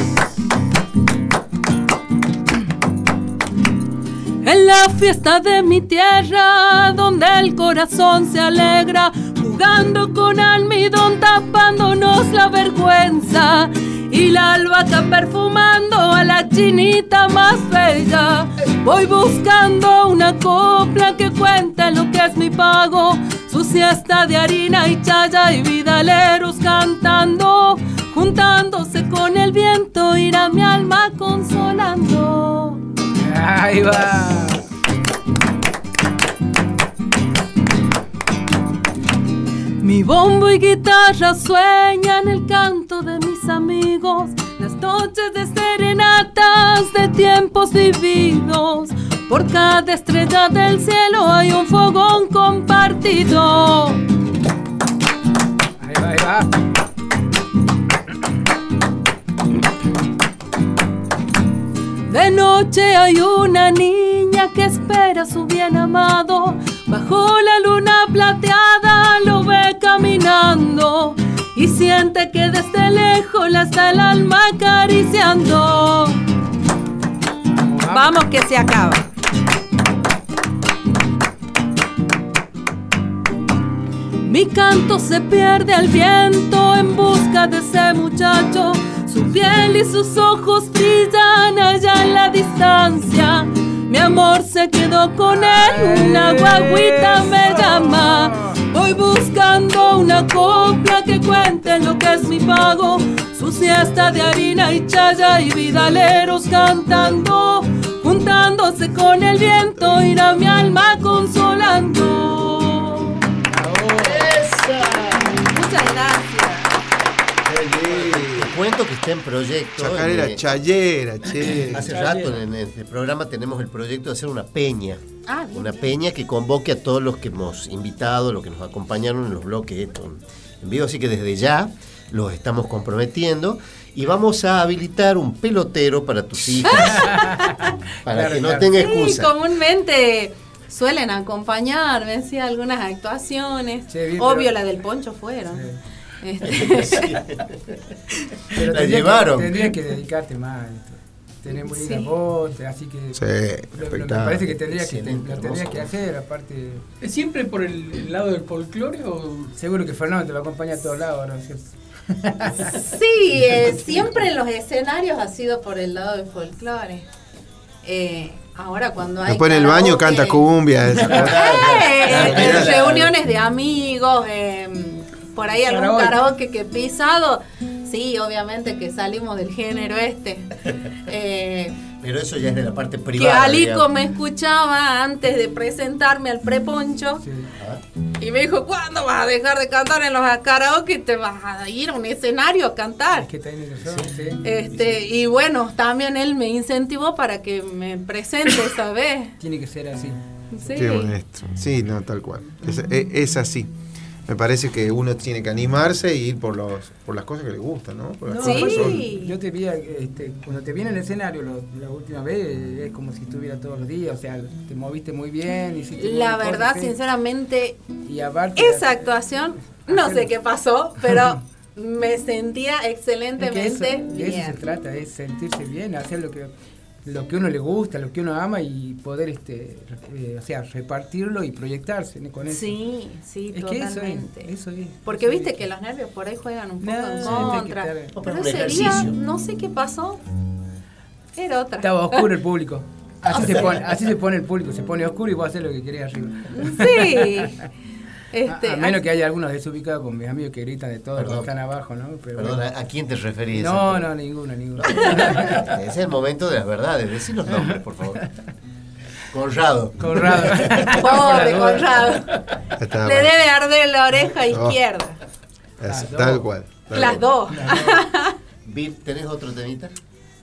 En la fiesta de mi tierra, donde el corazón se alegra, jugando con almidón, tapándonos la vergüenza. Y la albahaca perfumando a la chinita más bella. Voy buscando una copla que cuente lo que es mi pago. Su siesta de harina y chaya y vidaleros cantando. Juntándose con el viento, irá mi alma consolando. Ahí va. Mi bombo y guitarra sueñan el canto de mis amigos, las noches de serenatas de tiempos vividos. Por cada estrella del cielo hay un fogón compartido. Ahí va, ahí va. Noche hay una niña que espera a su bien amado. Bajo la luna plateada lo ve caminando y siente que desde lejos la está el alma acariciando. Vamos que se acaba. Mi canto se pierde al viento en busca de ese muchacho. Su piel y sus ojos brillan allá en la distancia. Mi amor se quedó con él, una guaguita me llama. Voy buscando una copla que cuente lo que es mi pago. Su siesta de harina y chaya y vidaleros cantando. Juntándose con el viento, irá mi alma consolando. Cuento que está en proyecto. Chacarera, eh, chayera, che. Hace rato en este programa tenemos el proyecto de hacer una peña. Ah, bien. Una peña que convoque a todos los que hemos invitado, los que nos acompañaron en los bloques en vivo. Así que desde ya los estamos comprometiendo. Y vamos a habilitar un pelotero para tus hijas. para Claro, que no claro. tenga Sí, excusa. comúnmente suelen acompañarme, sí, algunas actuaciones. Sí, bien, Obvio, pero- la del poncho fueron. Este, Pero La tendría llevaron. Que, tendría que dedicarte más. esto. Tenés muy linda Sí. voz, así que. Sí, lo- lo- me parece que tendría que, lo tendrías que hacer, aparte. ¿Es siempre por el, el lado del folclore o...? Seguro que Fernando te va a acompañar a todos lados, ¿no es cierto? sí, eh, siempre en los escenarios ha sido por el lado del folclore. Eh, ahora cuando hay. Después en el baño canta cumbia. Eh, en reuniones de amigos, eh, por ahí algún Karaoke. karaoke que he pisado. Sí, obviamente que salimos del género este. Eh, Pero eso ya es de la parte que privada. Alico digamos. me escuchaba antes de presentarme al preponcho Sí. y me dijo, ¿cuándo vas a dejar de cantar en los karaoke? Te vas a ir a un escenario a cantar. Es que razón, sí. Este, y bueno, también él me incentivó para que me presente esa vez. Tiene que ser así. Sí. Qué honesto. Sí, no, tal cual. Es, es- es así. Me parece que uno tiene que animarse e ir por los por las cosas que le gustan, ¿no? Por las No, cosas Sí. Yo te vi, este, cuando te vi en el escenario lo- la última vez, es como si estuviera todos los días, o sea, te moviste muy bien. hiciste La verdad, cosas, sinceramente, Y aparte, esa actuación, no sé qué pasó, pero me sentía es que excelentemente eso, de eso se bien. trata, es sentirse bien, hacer lo que lo que uno le gusta, lo que uno ama y poder, este, eh, o sea, repartirlo y proyectarse con eso. Sí, sí, Es que eso es, totalmente. eso es. Porque eso viste es. que los nervios por ahí juegan un poco No, en contra. pero ese día, no sé qué pasó, era otra. Estaba oscuro el público. Así se, pone, así se pone el público, se pone oscuro y vos haces lo que querés arriba. Sí. Este, a, a menos que haya algunos desubicados con mis amigos que gritan de todo Perdón. cuando están abajo, ¿no? Pero Perdón, bueno. ¿a quién te referís? No, no, ninguno, ninguno. Es el momento de las verdades. Decí los nombres, por favor. Conrado. Conrado. Pobre Conrado. Está Le debe arder la oreja izquierda. Es- tal cual. tal Las dos. Vir, ¿Tenés otro temita?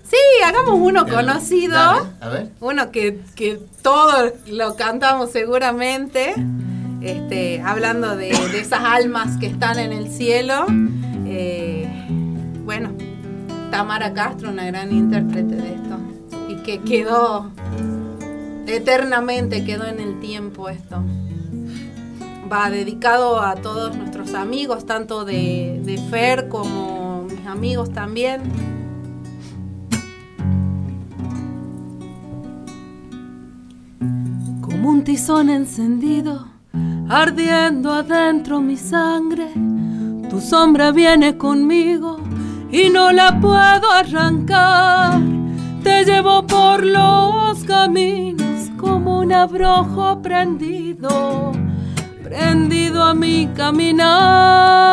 Sí, hagamos uno conocido. Dale, a ver. Uno que, que todos lo cantamos seguramente. Este, hablando de, esas almas que están en el cielo. Eh, bueno, Tamara Castro, una gran intérprete de esto. Y que quedó eternamente, quedó en el tiempo esto. Va dedicado a todos nuestros amigos, tanto de Fer como mis amigos también. como un tizón encendido, ardiendo adentro mi sangre. Tu sombra viene conmigo y no la puedo arrancar. Te llevo por los caminos como un abrojo prendido, prendido a mi caminar.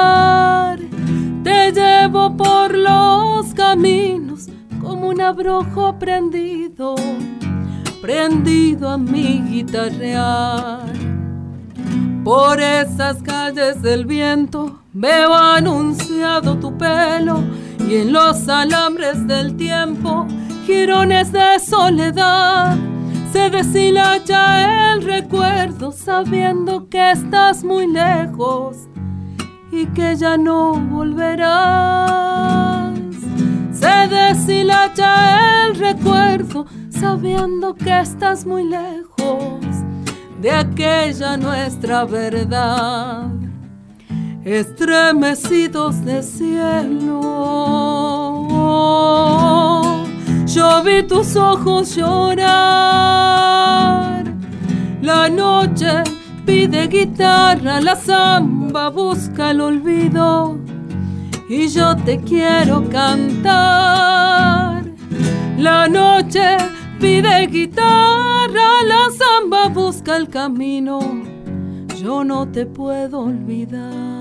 Te llevo por los caminos como un abrojo prendido prendido a mi guitarrear. Por esas calles del viento veo anunciado tu pelo y en los alambres del tiempo jirones de soledad. Se deshilacha el recuerdo sabiendo que estás muy lejos y que ya no volverás. se deshilacha el recuerdo, sabiendo que estás muy lejos de aquella nuestra verdad. Estremecidos de cielo, yo vi tus ojos llorar. La noche pide guitarra, la samba busca el olvido y yo te quiero cantar. La noche pide guitarra, la samba busca el camino, yo no te puedo olvidar.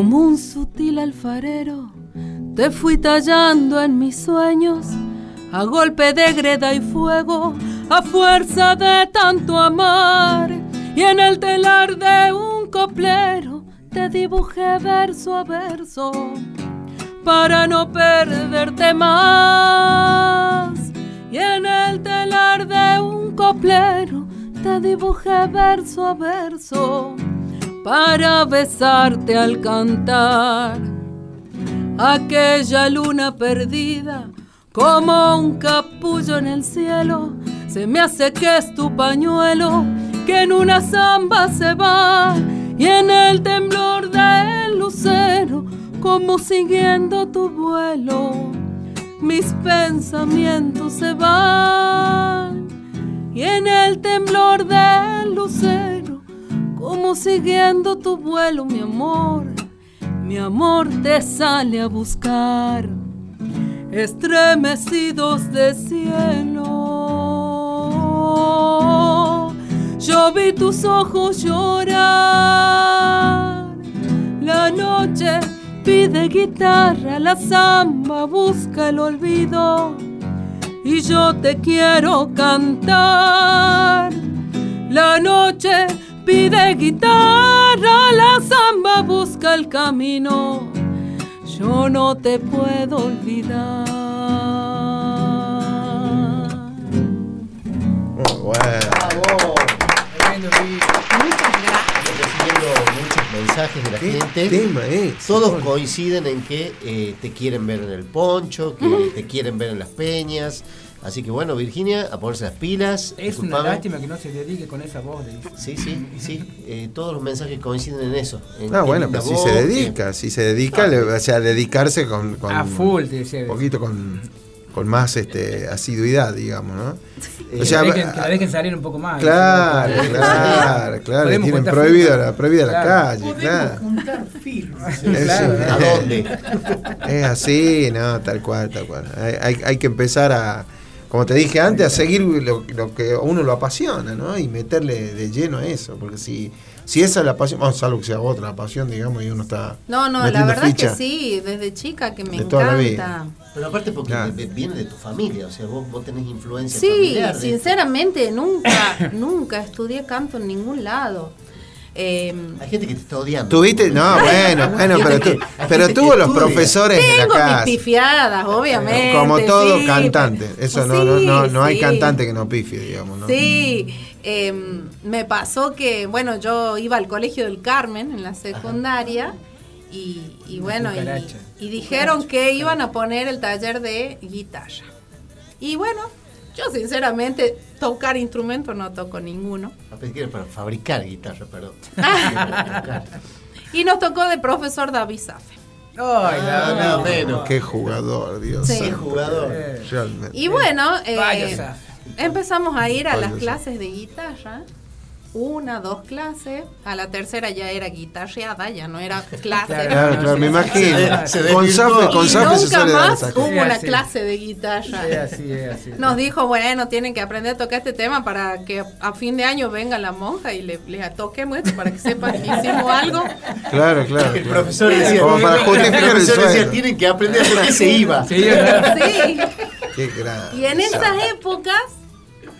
Como un sutil alfarero, te fui tallando en mis sueños, a golpe de greda y fuego, a fuerza de tanto amar. Y en el telar de un coplero, te dibujé verso a verso, para no perderte más. Y en el telar de un coplero, te dibujé verso a verso para besarte al cantar. Aquella luna perdida, como un capullo en el cielo, se me hace que es tu pañuelo, que en una zamba se va, y en el temblor del lucero, como siguiendo tu vuelo, mis pensamientos se van, y en el temblor del lucero, como siguiendo tu vuelo, mi amor, mi amor te sale a buscar, estremecidos de cielo. Yo vi tus ojos llorar, la noche pide guitarra, la samba busca el olvido y yo te quiero cantar. La noche pide guitarra, la samba busca el camino, yo no te puedo olvidar. Recibiendo muchos mensajes de la ¿Qué gente. tema es? Todos coinciden en que eh, te quieren ver en el poncho, que te quieren ver en las peñas. Así que bueno, Virginia, a ponerse las pilas. Es una lástima que no se dedique con esa voz. De... Sí, sí, sí. eh, todos los mensajes coinciden en eso. En Ah, qué bueno, pero si voz, se dedica, si se dedica, le- o sea, dedicarse con, con A full, te decía. un poquito con, con más este, asiduidad, digamos, ¿no? Que la dejen- que la dejen salir un poco más. Claro, claro, claro, le tienen prohibido la, prohibida la Claro. calle, claro. juntar firmas. Claro, ¿a dónde? Es así, no, tal cual, tal cual. Hay, hay- hay que empezar a, como te dije antes, a seguir lo, lo que a uno lo apasiona, ¿no? Y meterle de lleno a eso, porque si, si esa es la pasión, vamos, salvo que sea otra pasión, digamos, y uno está No, no, la verdad ficha. que sí, desde chica que me De toda la encanta. Pero aparte porque Claro. viene de tu familia, o sea, vos, vos tenés influencia Sí, familiar. sinceramente, nunca, nunca estudié canto en ningún lado. Eh, Hay gente que te está odiando. ¿Tuviste? No, bueno, bueno, pero, tú- pero tuvo los estudia. profesores de la tengo mis casa. pifiadas, obviamente. Como todo sí, cantante. Eso no, no, no, no hay cantante que no pifie, digamos, ¿no? Sí, eh, me pasó que, bueno, yo iba al colegio del Carmen en la secundaria y, y bueno, y dijeron que iban a poner el taller de guitarra. Y bueno, yo sinceramente tocar instrumento no toco ninguno. Ah, pensé que era para fabricar guitarra, perdón. Y nos tocó de profesor David Safe. Ay, Ah, la- no, menos. Qué jugador, Dios. Sí. Qué santo. jugador. Realmente. Y bueno, eh, empezamos a ir a las clases de guitarra. Una, dos clases. A la tercera ya era guitarreada, ya no era clase. Claro, claro, me imagino. Se Con Y se nunca suele más hubo una Sí, clase de guitarra. Es así, es así. Nos dijo, bueno, tienen que aprender a tocar este tema para que a fin de año venga la monja y le, le toquemos esto para que sepan que hicimos algo. Claro, claro. El profesor decía, Como para justificar el profesor decía, tienen que aprender por qué se iba. Sí. Sí. Qué grande. Y en esas épocas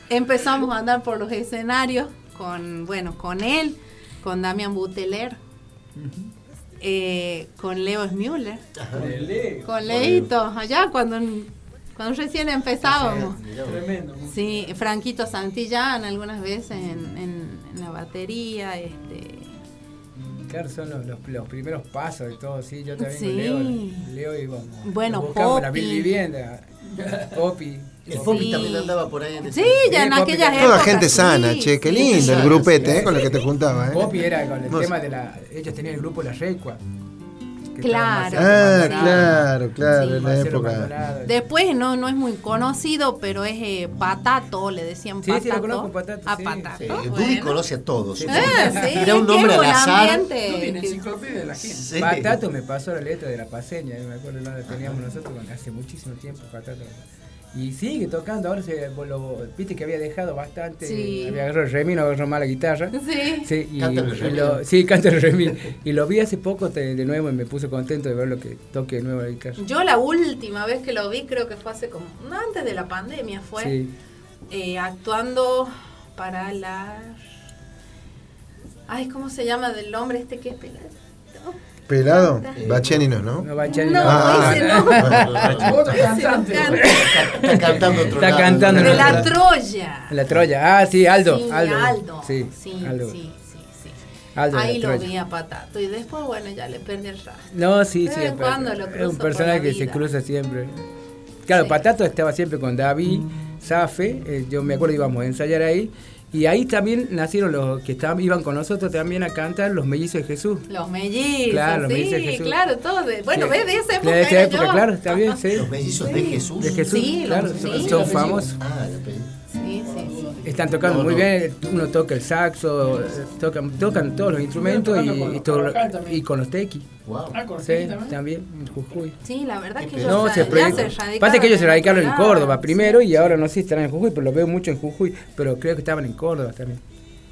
empezamos a andar por los escenarios con, bueno, con él, con Damian Buteler, eh, con Leo Smüller, con Leito, allá cuando, cuando recién empezábamos. Tremendo. Sí, Franquito Santillán algunas veces en, en- en la batería, este, Claro, son los, los, los primeros pasos de todo, sí. Yo también Sí. con Leo, Leo íbamos. Bueno, buscamos la Poppy. vivienda. Poppy. El Poppy también andaba por ahí en ese Sí, ya en aquellas Toda épocas. gente sí, sana, che, qué sí. lindo el grupete eh, con el que te juntaba. ¿eh? Poppy era con el Hermoso. tema de la. Ellos tenían el grupo La Recua. Claro. Ah, claro, claro, Sí. en la época. Después no, no es muy conocido, pero es eh, Patato, le decían Sí, Patato. sí, lo conozco, Patato, A sí. Patato. Sí, bueno. Dudy conoce a todos. Ah, sí, Era un nombre al azar. ambiente. Una enciclopedia de la gente. Sí. Patato me pasó la letra de la paseña, me acuerdo, la teníamos nosotros hace muchísimo tiempo, Patato. Y sigue tocando, ahora se, lo, viste que había dejado bastante, Sí. había agarrado el remino, agarró más la guitarra. Sí. Sí, y, Canta el y remino. lo, sí, canta el remino. Y lo vi hace poco te- de nuevo y me puse contento de verlo que toque de nuevo la guitarra. Yo la última vez que lo vi, creo que fue hace como, no, antes de la pandemia fue, Sí. eh, actuando para la... Ay, ¿cómo se llama del hombre este que es pelado? Pelado, Bacheninos, ¿no? No, No, Ah, ese no. Otro cantante. Está cantando otro Está lado. cantando De la. Troya. La Troya, ah, sí, Aldo. Sí, Aldo. Aldo. Sí, sí, Aldo. sí. Aldo Ahí lo vi a Patato y después, bueno, ya le perdí el rastro. No, sí, sí. es un personaje que se cruza siempre. Claro, Sí. Patato estaba siempre con David, Safe, eh, yo me acuerdo íbamos a ensayar ahí. Y ahí también nacieron los que estaban, iban con nosotros también a cantar los mellizos de Jesús. Los mellizos, Claro, los sí, mellizos de Jesús. claro, todo. de- bueno, Sí. ves de esa época. De esa época, yo. claro, está bien, sí. Los mellizos de Jesús. De Jesús, Sí, claro, los- son, sí, son los famosos. Ah, la peli. Sí, sí, sí. Están tocando No, muy no. bien, uno toca el saxo, tocan, tocan todos los instrumentos y, con y los todo- y con los tequis. Wow. Ah, con Sí, también. también, en Jujuy. Sí, la verdad que ellos No, se ya se radicaron Pasa que ellos se en radicaron en Córdoba sí. primero y ahora no sé si estarán en Jujuy, pero lo veo mucho en Jujuy, pero creo que estaban en Córdoba también.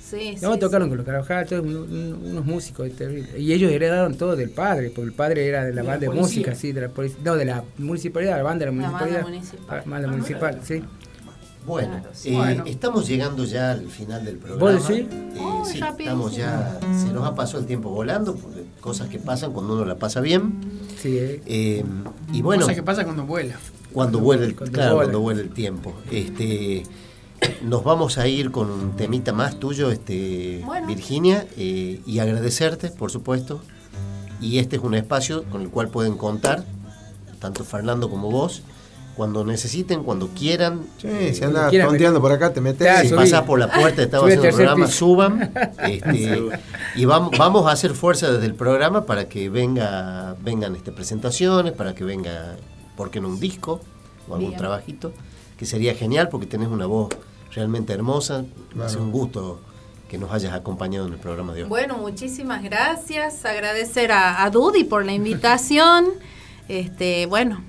Sí, sí. No, sí. tocaron con los todos un- un- unos músicos terribles. Y ellos heredaron todo del padre, porque el padre era de la De la banda de música, sí, de la policía. No, de la municipalidad, la banda de la La banda municipalidad. municipal. Ah, banda municipal, sí. Bueno, Claro, eh, Bueno. estamos llegando ya al final del programa. ¿Vos decís? Eh, Oh, sí, estamos ya, se nos ha pasado el tiempo volando, porque cosas que pasan cuando uno la pasa bien. Sí, eh. Eh, y bueno, Cosa que pasa cuando vuela. cuando vuelve el, Cuando claro, vuela. cuando vuelve el tiempo. Este, nos vamos a ir con un temita más tuyo, este, Bueno. Virginia, eh, y agradecerte, por supuesto. Y este es un espacio con el cual pueden contar, tanto Fernando como vos, cuando necesiten, cuando quieran. Sí, si andas tonteando por acá, te metes. Si pasás por la puerta, al haciendo el programa, piso. suban. este, y vamos, vamos a hacer fuerza desde el programa para que venga, vengan este, presentaciones, para que venga, ¿por qué no un disco o algún Bien. trabajito? Que sería genial porque tenés una voz realmente hermosa. Es un gusto que nos hayas acompañado en el programa de hoy. Bueno, muchísimas gracias. Agradecer a, a Dudy por la invitación. Este, bueno,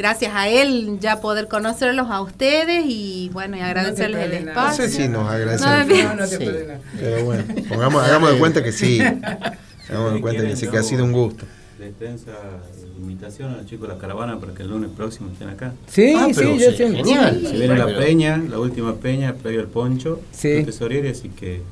gracias a él ya poder conocerlos a ustedes y bueno, y agradecerles el perdés nada. No espacio. sé si nos agradecen. No. No, no te Sí. nada. Pero bueno, pongamos, hagamos de cuenta que sí. Hagamos de cuenta que sí, que ha sido un gusto. Extensa invitación a los chicos de la caravana para que el lunes próximo estén acá. Sí, Ah, pero sí, yo sí, genial. Se viene la peña, la última peña, previo al poncho, Sí. de tesorería, así que...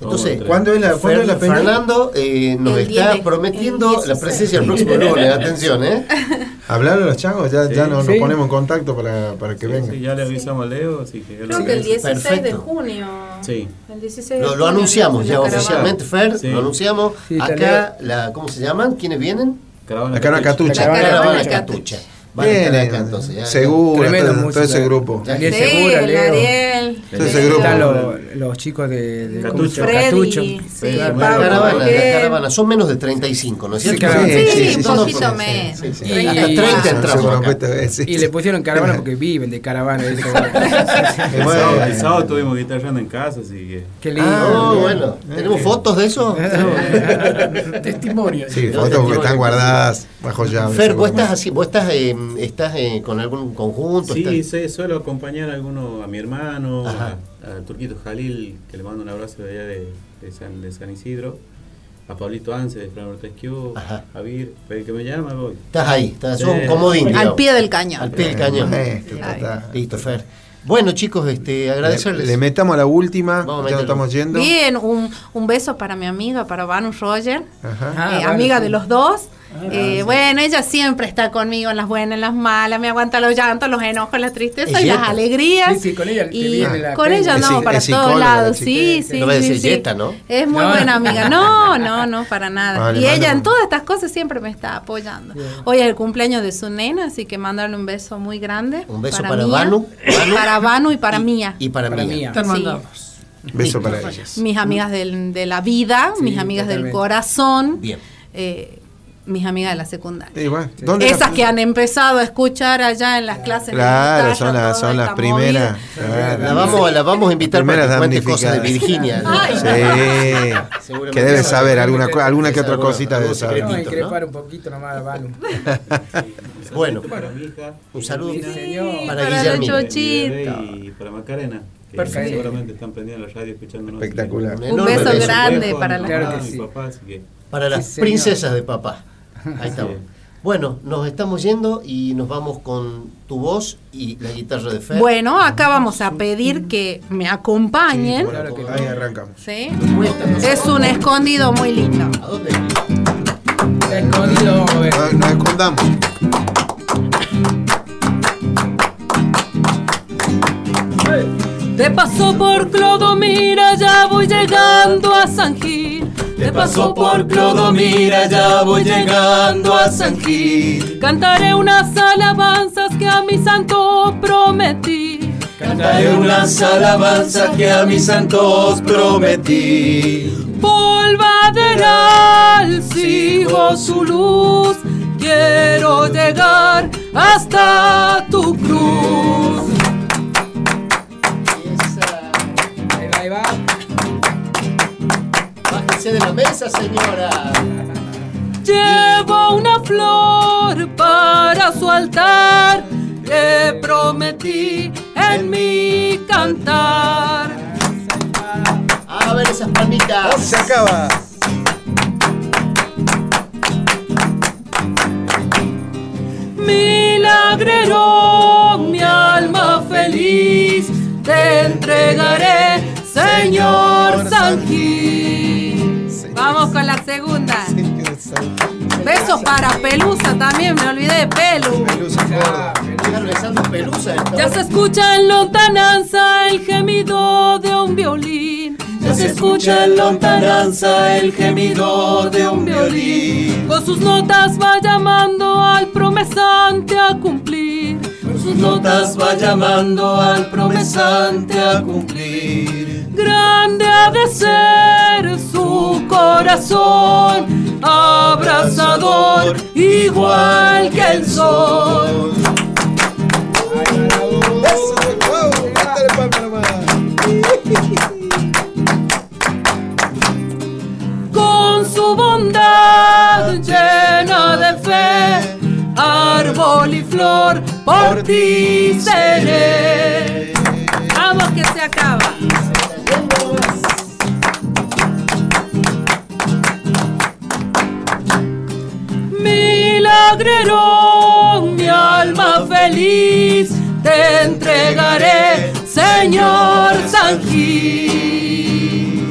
Entonces, ¿cuándo es la, ¿cuándo es la? Fernando eh, nos El 10 está de- prometiendo la 16. presencia el próximo lunes. Atención, ¿eh? Hablarle a los changos, ya, ya nos, Sí. nos ponemos en contacto para, para que Sí, vengan. sí, ya le avisamos a Leo, así que... Creo que el organiza. 16 de junio. Sí. El 16 de Lo, anunciamos ya oficialmente, Fer, Sí. lo anunciamos. Acá, la, ¿cómo se llaman? ¿Quiénes vienen? Caravana La caravana Catucha. Catucha. La Caravana Catucha. Van a estar Bien, acá entonces. Ya, seguro, Tremenda todo, todo ese grupo. Daniel Sí, Segura, Leo. Ariel. Todo ese grupo. Están los, los chicos de, de. Freddy, Catucho. sí. La caravana, la caravana, son menos de 35, ¿no es Sí, cierto? Sí, Sí, sí, un sí, poquito menos. sí, sí. Y- Hasta 30 Ah, Se entramos vez, sí, Y le pusieron caravana porque viven de caravana. El Bueno. sábado, el sábado estuvimos guitarrando en casa, así que... Qué lindo. Ah, bien. bueno, ¿tenemos fotos de eso? Testimonio. Sí, fotos que están guardadas bajo llave. Fer, vos estás así, vos estás, eh, estás eh, con algún conjunto. Sí, estás- sí, suelo acompañar a alguno, a mi hermano, Ajá. a, a Turquito Jalil, que le mando un abrazo de allá de, de San, de San Isidro, a Pablito Anse de Fran Ortesquiu, a Vir, el que me llama, voy. Estás ahí, estás Sí. un comodín. Al pie del cañón. Al pie del cañón. Total. Listo, Fer. Bueno, chicos, este, agradecerles. Le, le metamos a la última, Vamos ya meterlo. estamos yendo. Bien, un, un beso para mi amiga, para Vanu Roger, Ajá. Ah, eh, bueno, amiga sí. de los dos. Ah, Eh, sí. Bueno, ella siempre está conmigo en las buenas, en las malas, me aguanta los llantos, los enojos, las tristezas y las alegrías. Sí, sí, con ella y la con ella andamos para todos lados, sí, sí. No. Jetta, ¿no? Es muy No. buena amiga. No, no, no, para nada. Vale, y ella manda en todas estas cosas siempre me está apoyando. Hoy es el cumpleaños de su nena, así que mandarle un beso muy grande. Un beso para Mía, Vanu, Vanu. Para Vanu y para Mía. Y para, Para mí. mí. Te Sí. mandamos. Beso para ellas. Mis amigas del- de la vida, Sí, mis amigas del corazón, Bien. eh, mis amigas de la secundaria. Sí, bueno, ¿dónde Esas la- que han empezado a escuchar allá en las clases. Claro, son las, toda son las primeras. claro. La vamos, la vamos a invitar para que cuente cosas de. Virginia. Sí, Seguramente que debe sabe. saber, alguna, alguna que otra cosita debe saber. No, secretito. increpar un poquito nomás a Vanu. Bueno, Para mi hija, un saludo Sí, para Para chochitos. y para Macarena, Perfecto. seguramente están prendiendo la radio escuchándonos. Espectacular. Un beso grande para la sí. Para las Sí, princesas de papá. Ahí estamos. Sí. Bueno, nos estamos yendo y nos vamos con tu voz y la guitarra de Fer. Bueno, acá vamos a pedir que me acompañen. Claro que Ahí arrancamos. ¿sí? Es un escondido muy lindo. ¿A dónde? Escondido, vamos a ver. No- Nos escondamos. Te paso por Clodomira, ya voy llegando a San Gil. Te paso por Clodomira, ya voy llegando a San Gil. Cantaré unas alabanzas que a mi santo prometí. Cantaré unas alabanzas que a mis santos prometí. Polvaderal sigo su luz. Quiero llegar hasta tu cruz. Bájese de la mesa, señora. Llevo una flor para su altar que prometí en mi cantar. A ver esas palmitas. Se acaba. Milagrero, mi alma feliz, te entregaré, Señor San Gil. Segunda. Besos para Pelusa también, me olvidé de Pelu. Pelusa. esta Ya se escucha en lontananza el gemido de un violín. Ya se escucha en lontananza el gemido de un violín. Con sus notas va llamando al promesante a cumplir. Con sus Notas va llamando al promesante a cumplir. Grande ha de ser su corazón, abrazador, igual que el sol. Con su bondad llena de fe, árbol y flor, por ti seré. Vamos que se acaba. Milagrero, mi alma feliz, te entregaré, Señor San Gil.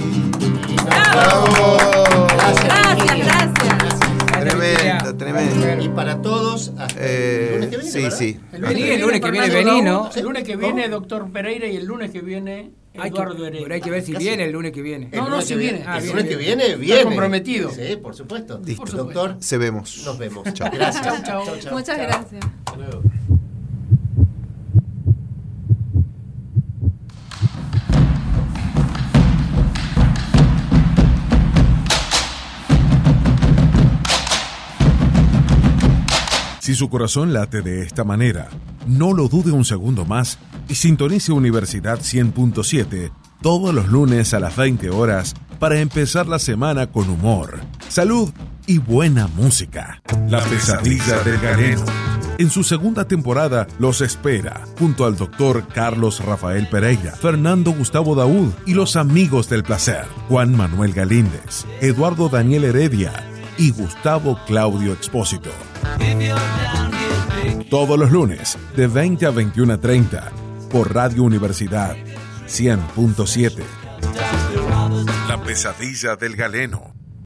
Gracias, gracias. Tremendo, tremendo. Y para todos, hasta el lunes que viene, sí, ¿verdad? sí. El lunes, Sí, que el lunes que viene Fernando vení, Bravo, ¿no? El lunes que viene doctor Pereira y el lunes que viene Hay que, Eduardo pero hay que ver si Casi. viene el lunes que viene. El No, no, lunes sí que viene. El Ah, lunes viene. que viene, Está viene. comprometido. Sí, por supuesto. Listo. Doctor, Se vemos. nos vemos. Chao. Gracias. Chau, chau. Muchas gracias. Hasta luego. Si su corazón late de esta manera, no lo dude un segundo más y sintonice Universidad 100.7 todos los lunes a las 20 horas para empezar la semana con humor, salud y buena música. La pesadilla del galeno. En su segunda temporada los espera, junto al doctor Carlos Rafael Pereira, Fernando Gustavo Daúd y los amigos del placer, Juan Manuel Galíndez, Eduardo Daniel Heredia y Gustavo Claudio Expósito. Todos los lunes, de 20 a 21 a 30, por Radio Universidad 100.7. La pesadilla del galeno.